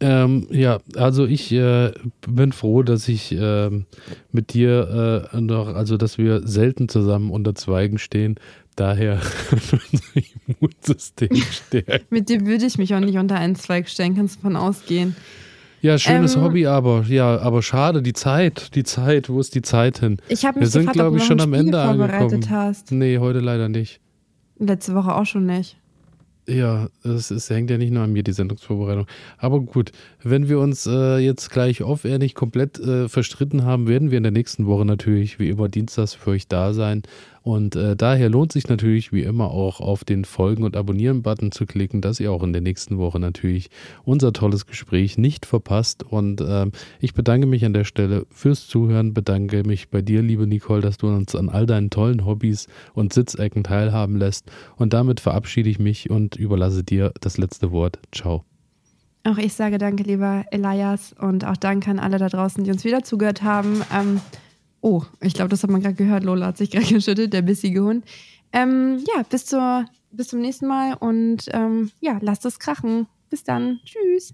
Ähm, ja, also ich äh, bin froh, dass ich äh, mit dir äh, noch, also dass wir selten zusammen unter Zweigen stehen, daher unser Immunsystem stärken. mit dir würde ich mich auch nicht unter einen Zweig stellen, kannst du davon ausgehen. Ja, schönes ähm, Hobby, aber ja, aber schade, die Zeit, die Zeit, wo ist die Zeit hin? Ich habe mich Wir sind, glaube ich, schon am Ende angekommen. Hast. Nee, heute leider nicht. Letzte Woche auch schon nicht. Ja, es, es, hängt ja nicht nur an mir, die Sendungsvorbereitung. Aber gut, wenn wir uns äh, jetzt gleich off-air nicht komplett äh, verstritten haben, werden wir in der nächsten Woche natürlich wie immer Dienstags für euch da sein. Und äh, daher lohnt sich natürlich wie immer auch auf den Folgen- und Abonnieren-Button zu klicken, dass ihr auch in der nächsten Woche natürlich unser tolles Gespräch nicht verpasst. Und ähm, ich bedanke mich an der Stelle fürs Zuhören, bedanke mich bei dir, liebe Nicole, dass du uns an all deinen tollen Hobbys und Sitzecken teilhaben lässt. Und damit verabschiede ich mich und überlasse dir das letzte Wort. Ciao. Auch ich sage danke, lieber Elias, und auch danke an alle da draußen, die uns wieder zugehört haben. Ähm, Oh, ich glaube, das hat man gerade gehört. Lola hat sich gerade geschüttelt, der bissige Hund. Ähm, ja, bis, zur, bis zum nächsten Mal und ähm, ja, lasst es krachen. Bis dann. Tschüss.